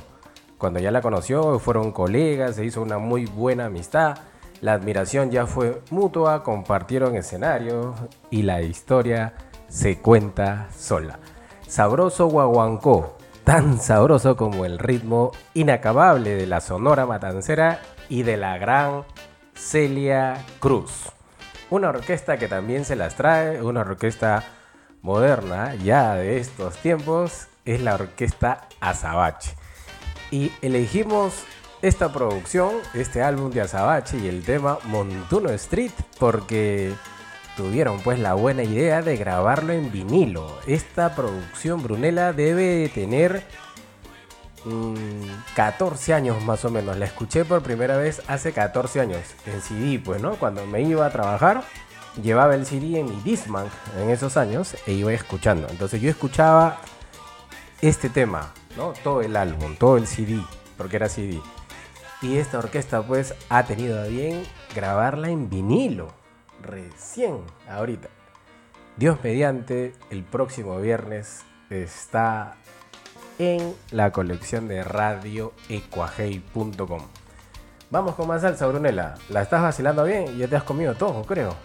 Cuando ya la conoció, fueron colegas, se hizo una muy buena amistad. La admiración ya fue mutua, compartieron escenario y la historia se cuenta sola. Sabroso guaguancó, tan sabroso como el ritmo inacabable de la Sonora Matancera y de la gran Celia Cruz. Una orquesta que también se las trae, una orquesta moderna ya de estos tiempos, es la orquesta Azabache. Y elegimos esta producción, este álbum de Azabache y el tema Montuno Street porque tuvieron pues la buena idea de grabarlo en vinilo. Esta producción Brunella debe de tener mm, 14 años más o menos. La escuché por primera vez hace 14 años en CD, pues, ¿no? Cuando me iba a trabajar llevaba el CD en mi Discman en esos años e iba escuchando. Entonces yo escuchaba este tema, ¿no? Todo el álbum, todo el CD, porque era CD. Y esta orquesta pues ha tenido bien grabarla en vinilo, recién, ahorita. Dios mediante, el próximo viernes está en la colección de radioecuajei.com. Vamos con más salsa, Brunella. ¿La estás vacilando bien? Ya te has comido todo, creo.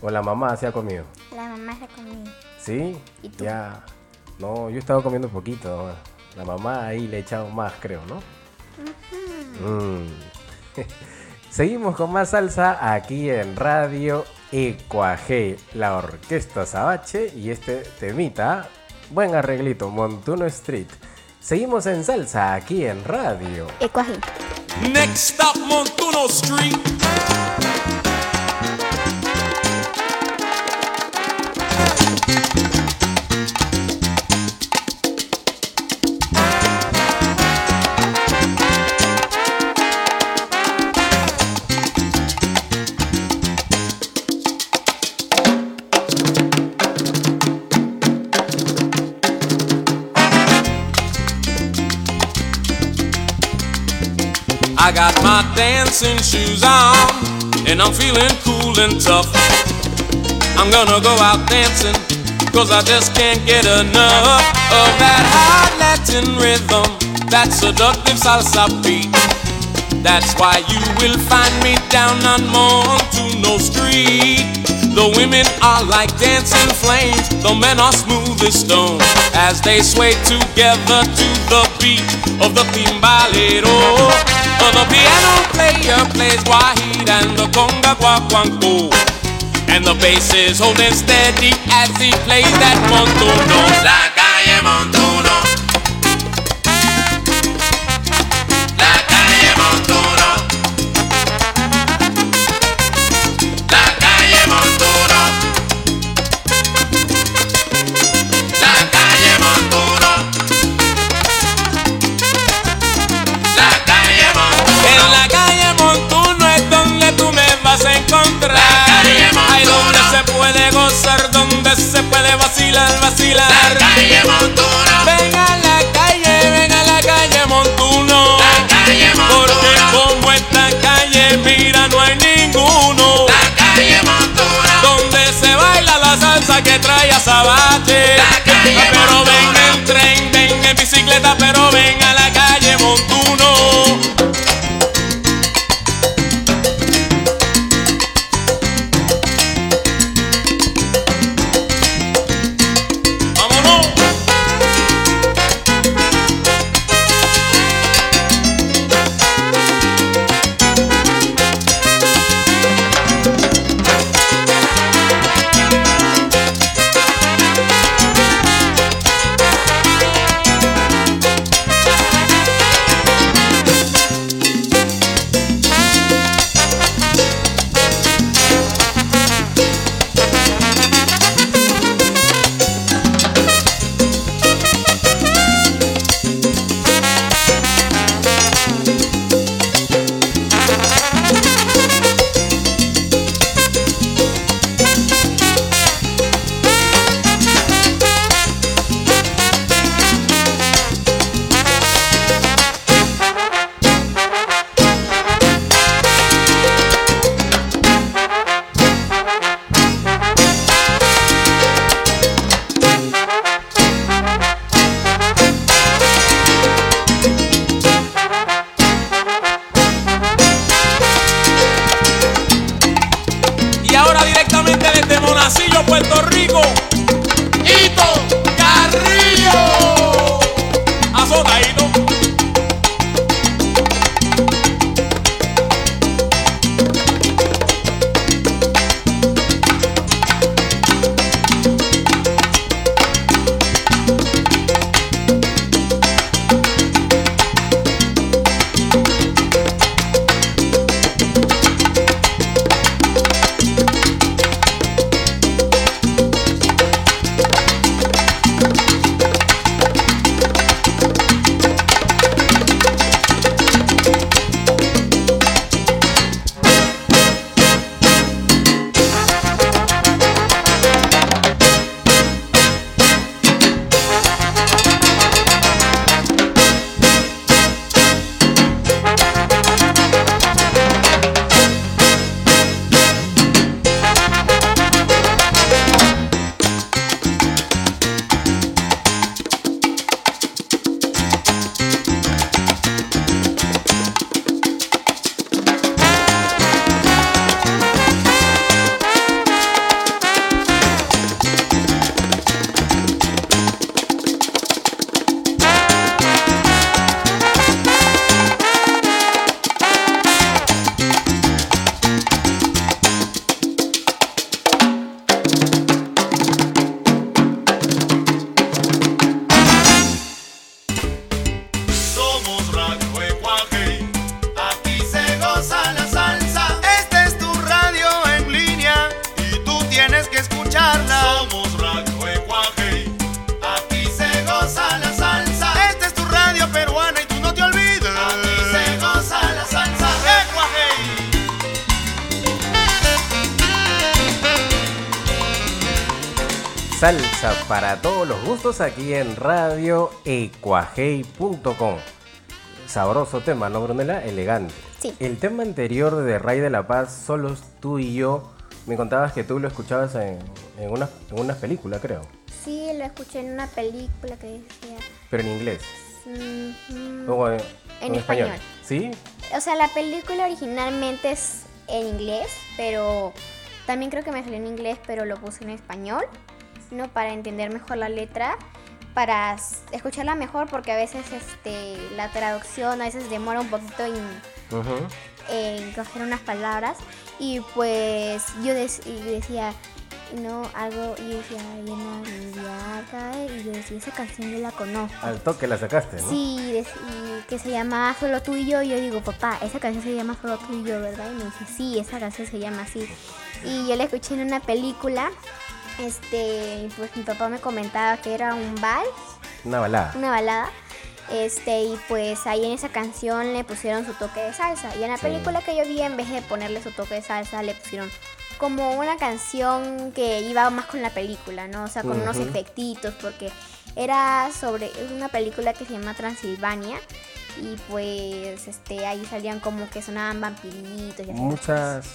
O la mamá se ha comido. La mamá se comió. ¿Sí? ¿Y tú? Ya. No, yo he estado comiendo poquito. La mamá ahí le he echado más, creo, ¿no? Mm. Seguimos con más salsa aquí en Radio Ecuaje, la orquesta Sabache y este temita, buen arreglito, Montuno Street. Seguimos en salsa aquí en Radio. Ecuaje. Next stop, Montuno Street. My dancing shoes on, and I'm feeling cool and tough. I'm gonna go out dancing, cause I just can't get enough of that hot Latin rhythm, that seductive salsa beat. That's why you will find me down on Montuno Street. The women are like dancing flames, the men are smooth as stone as they sway together to the beat of the timbalero. For the piano player plays guajid and the conga guaguanco. And the bass is holding steady as he plays that montuno. La calle montuno. Salsa que trae a Sabache. Pero ven en tren, ven en bicicleta, aquí en Radio Ecuajei.com. Sabroso tema, ¿no, Brunella? Elegante. Sí. El tema anterior de Rey de la Paz, solo tú y yo, me contabas que tú lo escuchabas en, en una, en una película, creo. Sí, lo escuché en una película que decía. Pero en inglés. mm, mm, O en, En español. ¿Sí? O sea, la película originalmente es en inglés, pero también creo que me salió en inglés, pero lo puse en español, ¿no? Para entender mejor la letra, para escucharla mejor, porque a veces este, la traducción a veces demora un poquito en, Ujú. en coger unas palabras. Y pues yo dec- y decía, no, algo, y yo decía, llena Liliaca, y yo decía, esa canción yo la conozco. Al toque la sacaste, ¿no? Sí, y que se llama Solo tú y yo. Y yo digo, papá, esa canción se llama Solo tú y yo, ¿verdad? Y me dice, sí, esa canción se llama así. Y yo la escuché en una película. Este, pues mi papá me comentaba que era un vals, Una balada. una balada. Este, y pues ahí en esa canción le pusieron su toque de salsa. Y en la Sí. película que yo vi, en vez de ponerle su toque de salsa, le pusieron como una canción que iba más con la película, ¿no? O sea, con unos efectitos, porque era sobre es una película que se llama Transilvania. Y pues este ahí salían como que sonaban vampiritos y así. Muchas,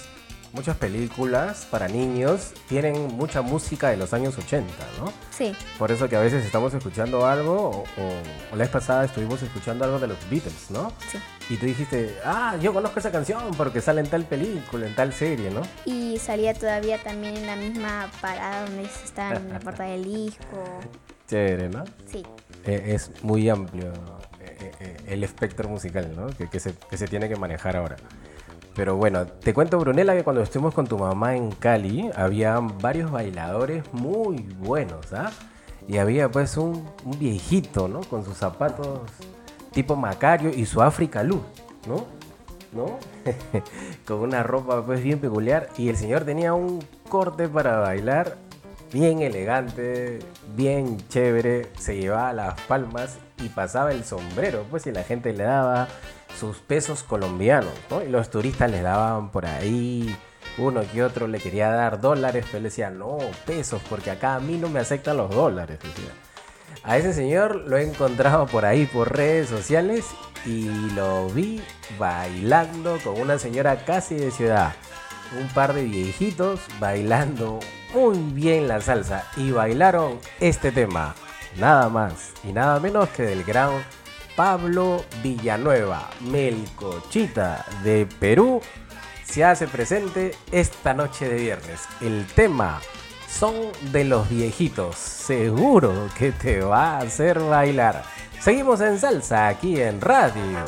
muchas películas para niños tienen mucha música de los años 80, ¿no? Sí, Por eso que a veces estamos escuchando algo, o, o- o la vez pasada estuvimos escuchando algo de los Beatles, ¿no? sí. Y tú dijiste, ah, yo conozco esa canción porque sale en tal película, en tal serie, ¿no? Y salía todavía también en la misma parada donde está en la puerta del disco. Chévere, ¿no? Sí. Eh, es muy amplio eh, eh, el espectro musical, ¿no? Que, que se, que se tiene que manejar ahora. Pero bueno, te cuento, Brunella, que cuando estuvimos con tu mamá en Cali, había varios bailadores muy buenos, ¿ah? Y había pues un, viejito, ¿no? Con sus zapatos tipo Macario y su África Luz, ¿no? ¿No? con una ropa pues bien peculiar. Y el señor tenía un corte para bailar bien elegante, bien chévere, se llevaba las palmas y pasaba el sombrero, pues y la gente le daba sus pesos colombianos, ¿no? Y los turistas le daban por ahí, uno que otro le quería dar dólares, pero él decía, no, pesos, porque acá a mí no me aceptan los dólares, decía. A ese señor lo he encontrado por ahí, por redes sociales, y lo vi bailando con una señora casi de ciudad. Un par de viejitos bailando muy bien la salsa y bailaron este tema. Nada más y nada menos que del gran Pablo Villanueva, Melcochita de Perú, se hace presente esta noche de viernes. El tema son de los viejitos. Seguro que te va a hacer bailar. Seguimos en salsa aquí en radio.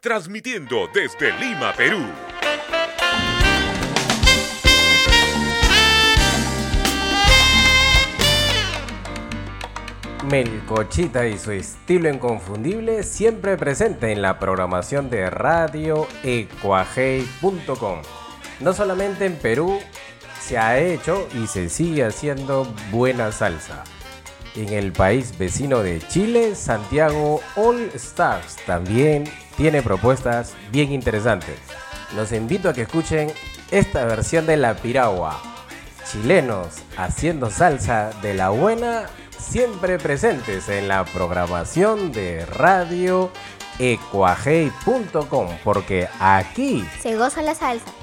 Transmitiendo desde Lima, Perú. Melcochita y su estilo inconfundible siempre presente en la programación de radio. No solamente en Perú se ha hecho y se sigue haciendo buena salsa. En el país vecino de Chile, Santiago All Stars también tiene propuestas bien interesantes. Los invito a que escuchen esta versión de La Piragua. Chilenos haciendo salsa de la buena, siempre presentes en la programación de radio ecuajei.com, porque aquí Se goza la salsa.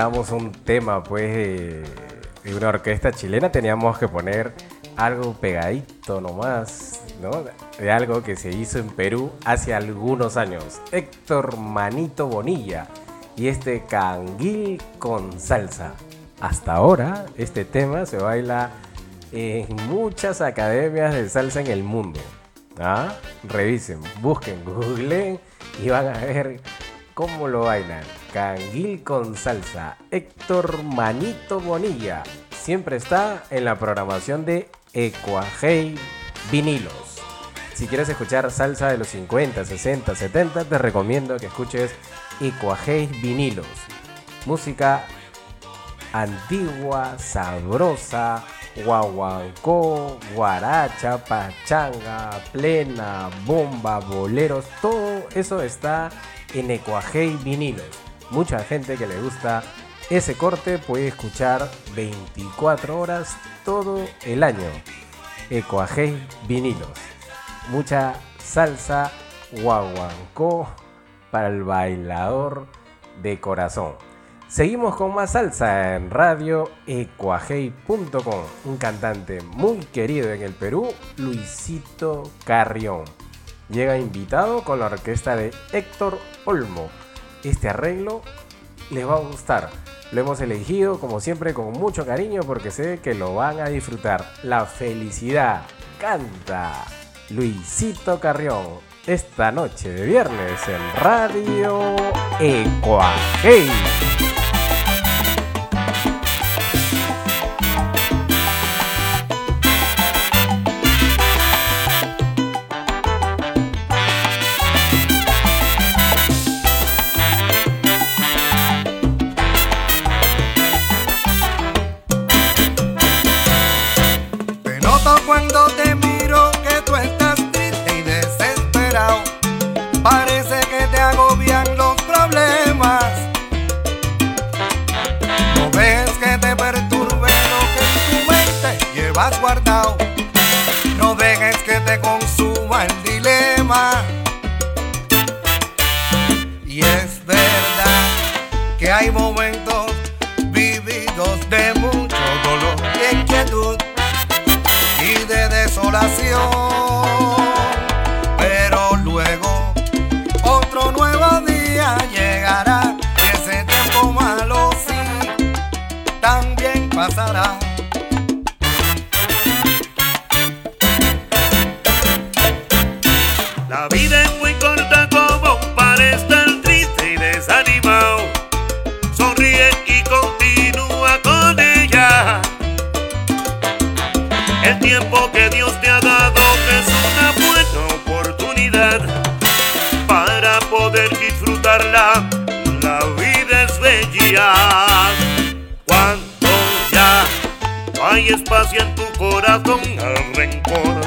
Si escuchamos un tema pues de, de una orquesta chilena teníamos que poner algo pegadito nomás, ¿no? De algo que se hizo en Perú hace algunos años. Héctor Manito Bonilla y este canguil con salsa. Hasta ahora este tema se baila en muchas academias de salsa en el mundo. ¿Ah? Revisen, busquen, googleen y van a ver cómo lo bailan. Canguil con salsa. Héctor Manito Bonilla. Siempre está en la programación de Ecuajei Vinilos. Si quieres escuchar salsa de los 50, 60, 70, te recomiendo que escuches Ecuajei Vinilos. Música antigua, sabrosa, guaguancó, guaracha, pachanga, plena, bomba, boleros, todo eso está en Ecuajei Vinilos. Mucha gente que le gusta ese corte puede escuchar 24 horas todo el año. Ecuajei Vinilos. Mucha salsa guaguancó para el bailador de corazón. Seguimos con más salsa en radio ecuajei.com. Un cantante muy querido en el Perú, Luisito Carrión. Llega invitado con la orquesta de Héctor Olmo. Este arreglo les va a gustar. Lo hemos elegido como siempre con mucho cariño porque sé que lo van a disfrutar. La felicidad canta Luisito Carrión esta noche de viernes en Radio Ecuajei. Guardado. No dejes que te consuma el dilema. Y es verdad que hay momentos vividos de mucho dolor y inquietud y de desolación. Pero luego otro nuevo día llegará y ese tiempo malo sí también pasará. Hay espacio en tu corazón. Al rencor,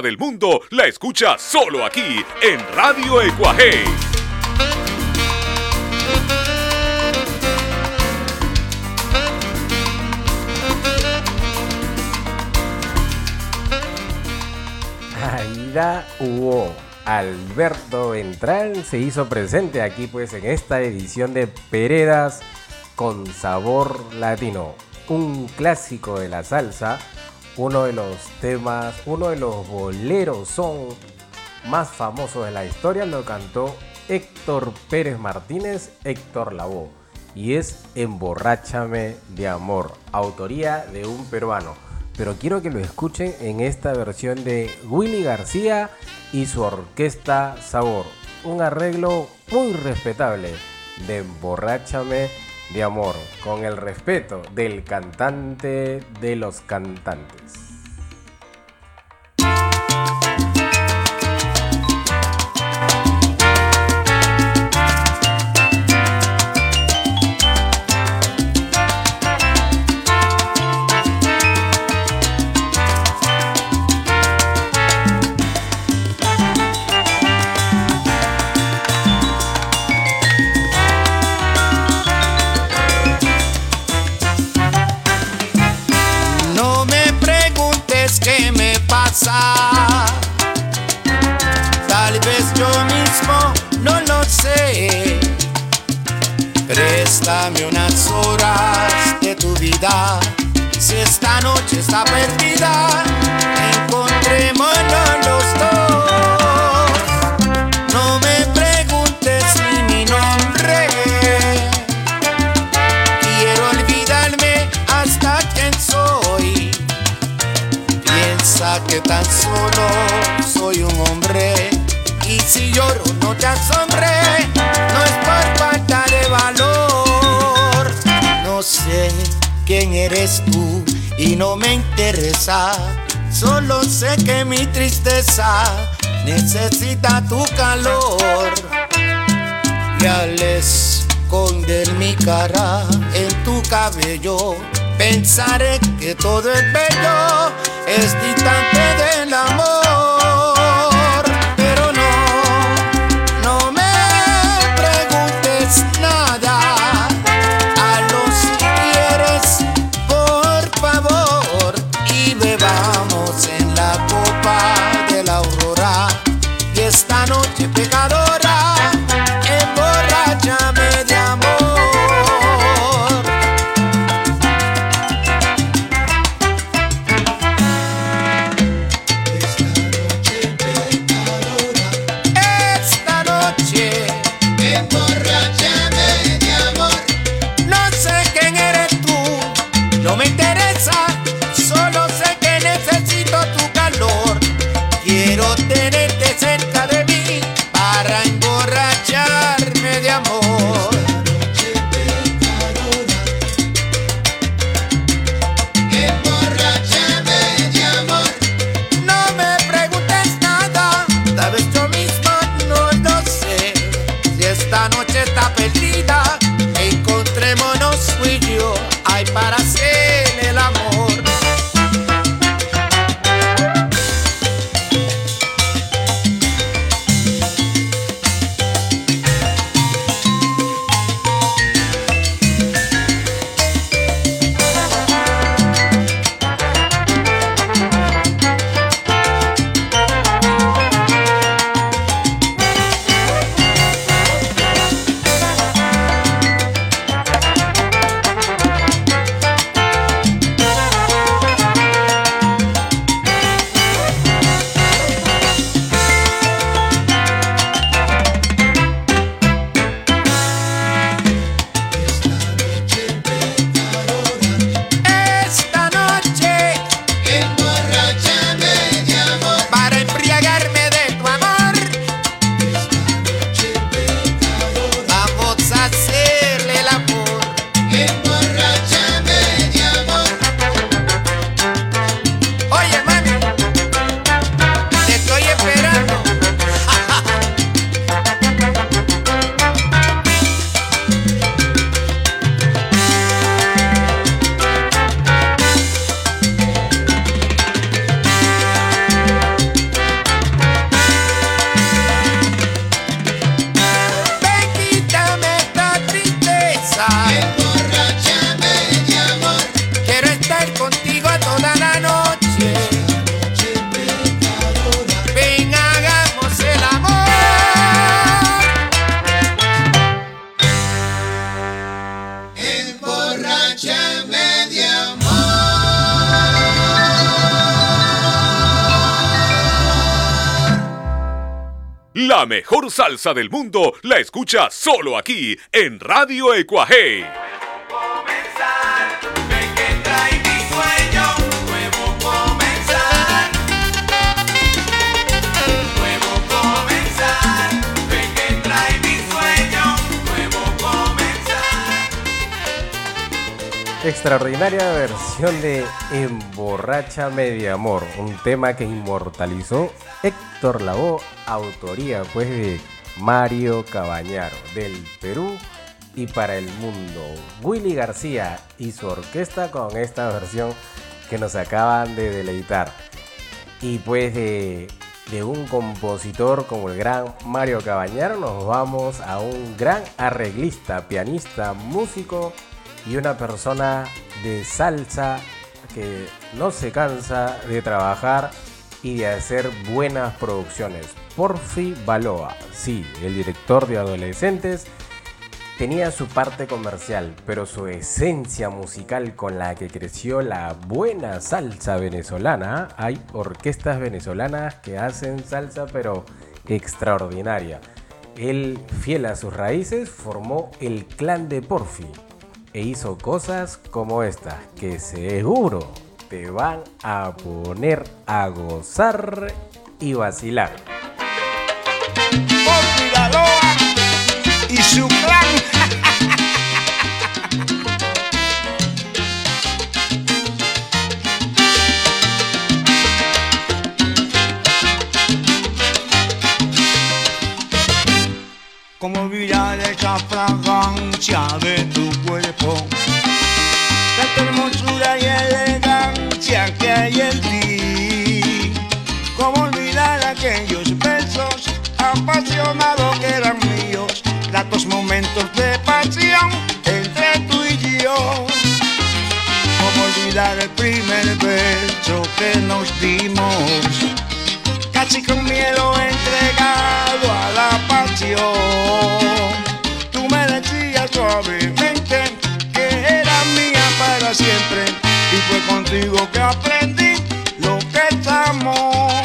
del mundo la escucha solo aquí en Radio Ecuaje. Aida Hugo. Alberto Ventral se hizo presente aquí pues en esta edición de Peredas con sabor latino. Un clásico de la salsa, uno de los temas, uno de los boleros son más famosos de la historia, lo cantó Héctor Pérez Martínez, Héctor Lavoe. Y es Emborráchame de Amor, autoría de un peruano pero quiero que lo escuchen en esta versión de Willy García y su orquesta Sabor. Un arreglo muy respetable de Emborráchame de Amor, con el respeto del cantante de los cantantes. Está perdida, no me interesa. Solo sé que mi tristeza necesita tu calor y al esconder mi cara en tu cabello, pensaré que todo es bello, es distante del amor. Salsa del mundo la escucha solo aquí en Radio Ecuaje. Extraordinaria versión de Emborracha Media Amor, un tema que inmortalizó Héctor Lavoe, autoría pues de Mario Cabañaro, del Perú y para el mundo. Willy García y su orquesta con esta versión que nos acaban de deleitar. Y pues de, de un compositor como el gran Mario Cabañaro nos vamos a un gran arreglista, pianista, músico y una persona de salsa que no se cansa de trabajar y de hacer buenas producciones. Porfi Baloa, sí, el director de adolescentes, tenía su parte comercial, pero su esencia musical con la que creció la buena salsa venezolana, hay orquestas venezolanas que hacen salsa pero extraordinaria. Él, fiel a sus raíces, formó el clan de Porfi e hizo cosas como estas que seguro te van a poner a gozar y vacilar. Galoa y su clan. Como olvidar esa fragancia de tu cuerpo, tanta hermosura y elegancia que hay en ti. Como olvidar aquellos besos apasionados que eran míos, gratos momentos de pasión entre tú y yo. Como olvidar el primer beso que nos dimos, mariachi con hielo entregado a la pasión. Tú me decías suavemente que era mía para siempre y fue contigo que aprendí lo que es amor.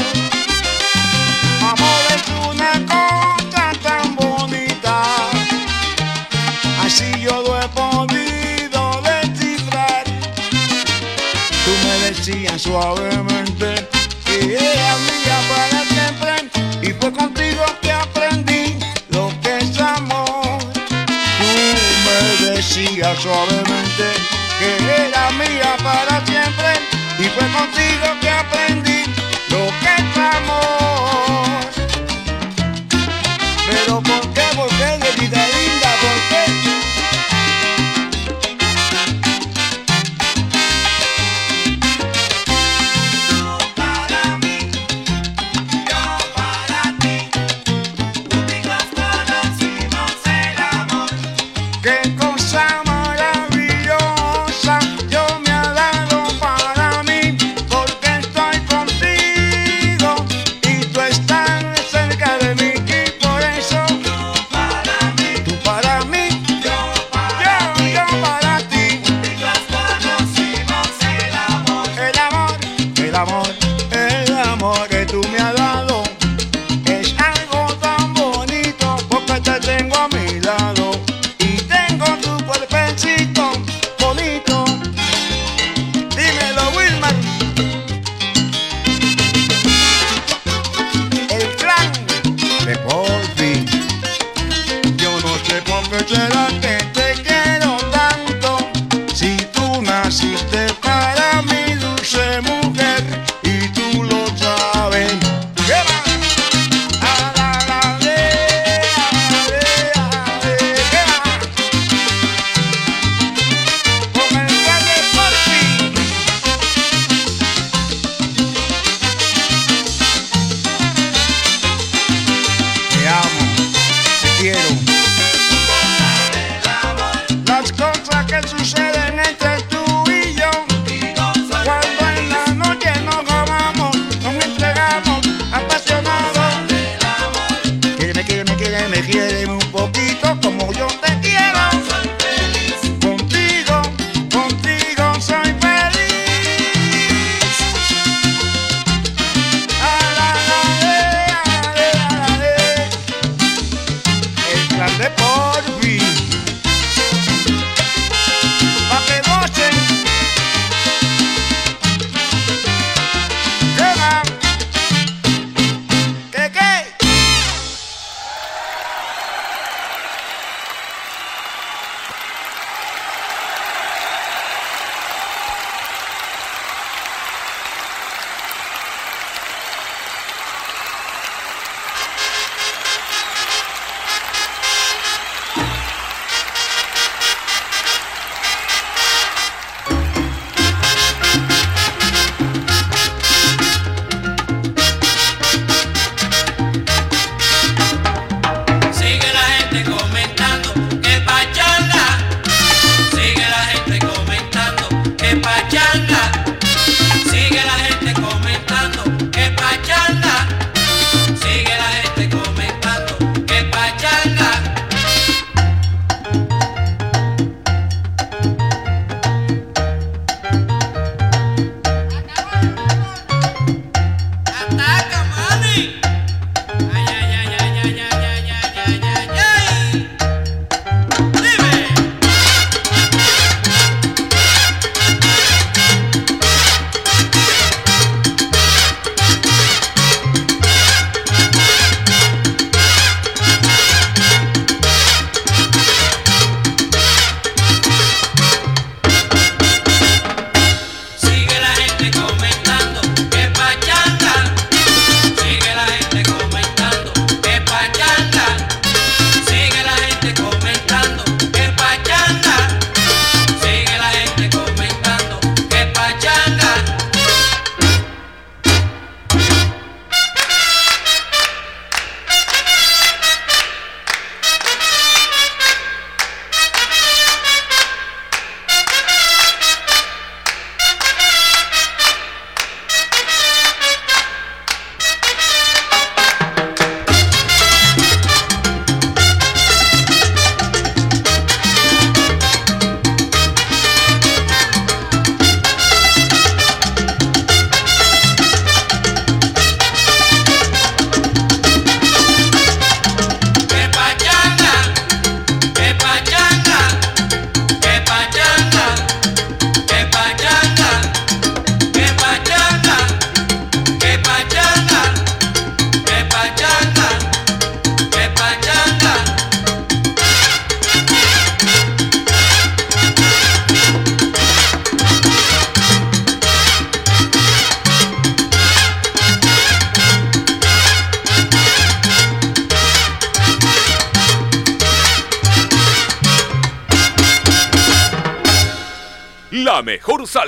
Amor es una cosa tan bonita, así yo lo he podido descifrar. Tú me decías suavemente. suavemente que era mía para siempre y fue contigo que aprendí.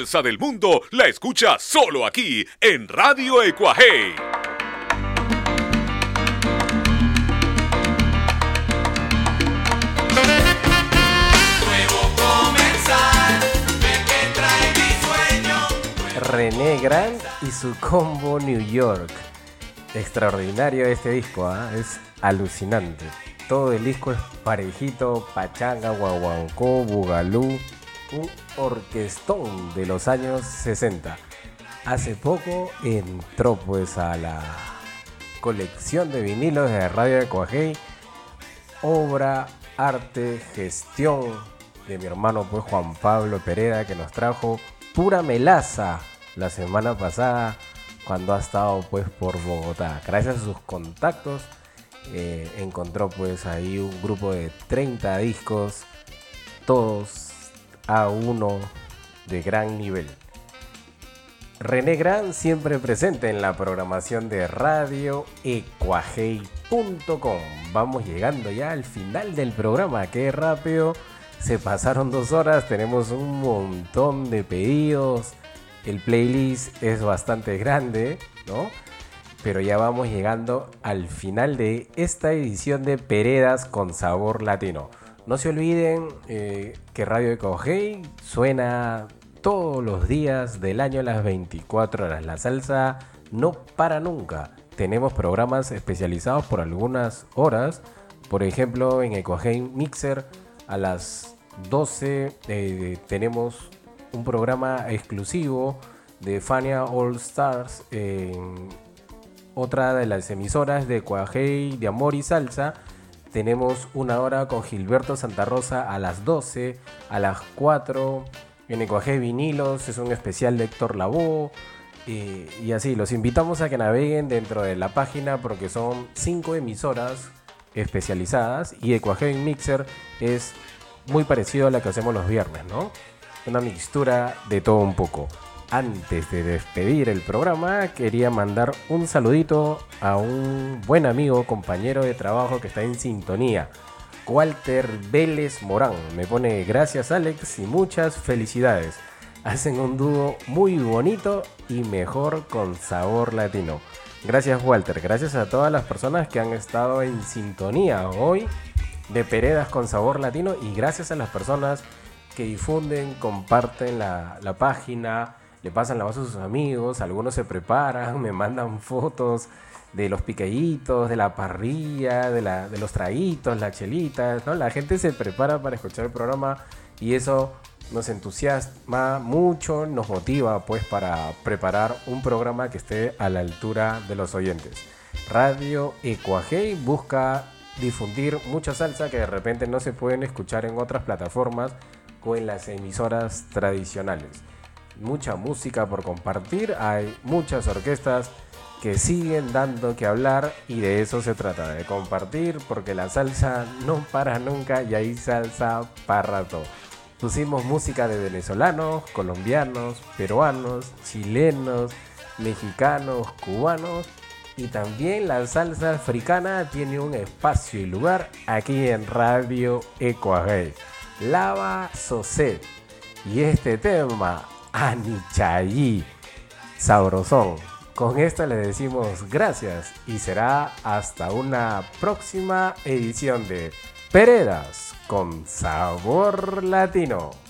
Salsa del mundo la escucha solo aquí en Radio Ecuaje. René Grant y su combo New York. Extraordinario este disco, ¿ah? es alucinante. Todo el disco es parejito, pachanga, guaguancó, bugalú, un orquestón de los años 60. Hace poco entró pues a la colección de vinilos de Radio de Coajei, obra, arte, gestión de mi hermano pues Juan Pablo Pereda que nos trajo pura melaza la semana pasada cuando ha estado pues por Bogotá. Gracias a sus contactos eh, encontró pues ahí un grupo de 30 discos, todos a uno de gran nivel. René Gran siempre presente en la programación de radio ecuajei.com. Vamos llegando ya al final del programa, qué rápido. Se pasaron dos horas, tenemos un montón de pedidos. El playlist es bastante grande, ¿no? Pero ya vamos llegando al final de esta edición de Peredas con sabor latino. No se olviden eh, que Radio Ecogey suena todos los días del año a las 24 horas. La salsa no para nunca. Tenemos programas especializados por algunas horas. Por ejemplo, en Ecogey Mixer a las 12 eh, tenemos un programa exclusivo de Fania All Stars otra de las emisoras de Cuajei de Amor y Salsa. Tenemos una hora con Gilberto Santa Rosa a las 12, a las 4 en Ecuaje Vinilos, es un especial de Héctor Lavoe. Y, así, los invitamos a que naveguen dentro de la página porque son 5 emisoras especializadas y Ecuaje Mixer es muy parecido a la que hacemos los viernes, ¿no? Una mixtura de todo un poco. Antes de despedir el programa, quería mandar un saludito a un buen amigo, compañero de trabajo que está en sintonía. Walter Vélez Morán. Me pone gracias Alex y muchas felicidades. Hacen un dúo muy bonito y mejor con sabor latino. Gracias Walter, gracias a todas las personas que han estado en sintonía hoy de Peredas con sabor latino y gracias a las personas que difunden, comparten la, la página, le pasan la voz a sus amigos, algunos se preparan, me mandan fotos de los picaditos, de la parrilla, de, de los traguitos, las chelitas. La gente se prepara para escuchar el programa y eso nos entusiasma mucho, nos motiva pues para preparar un programa que esté a la altura de los oyentes. Radio Ecuajei busca difundir mucha salsa que de repente no se pueden escuchar en otras plataformas o en las emisoras tradicionales. Mucha música por compartir, hay muchas orquestas que siguen dando que hablar y de eso se trata, de compartir porque la salsa no para nunca y hay salsa para rato. Pusimos música de venezolanos, colombianos, peruanos, chilenos, mexicanos, cubanos y también la salsa africana tiene un espacio y lugar aquí en Radio Ecuador. Lava Soset y este tema, Anichayi, sabrosón. Con esto le decimos gracias y será hasta una próxima edición de Peredas con sabor latino.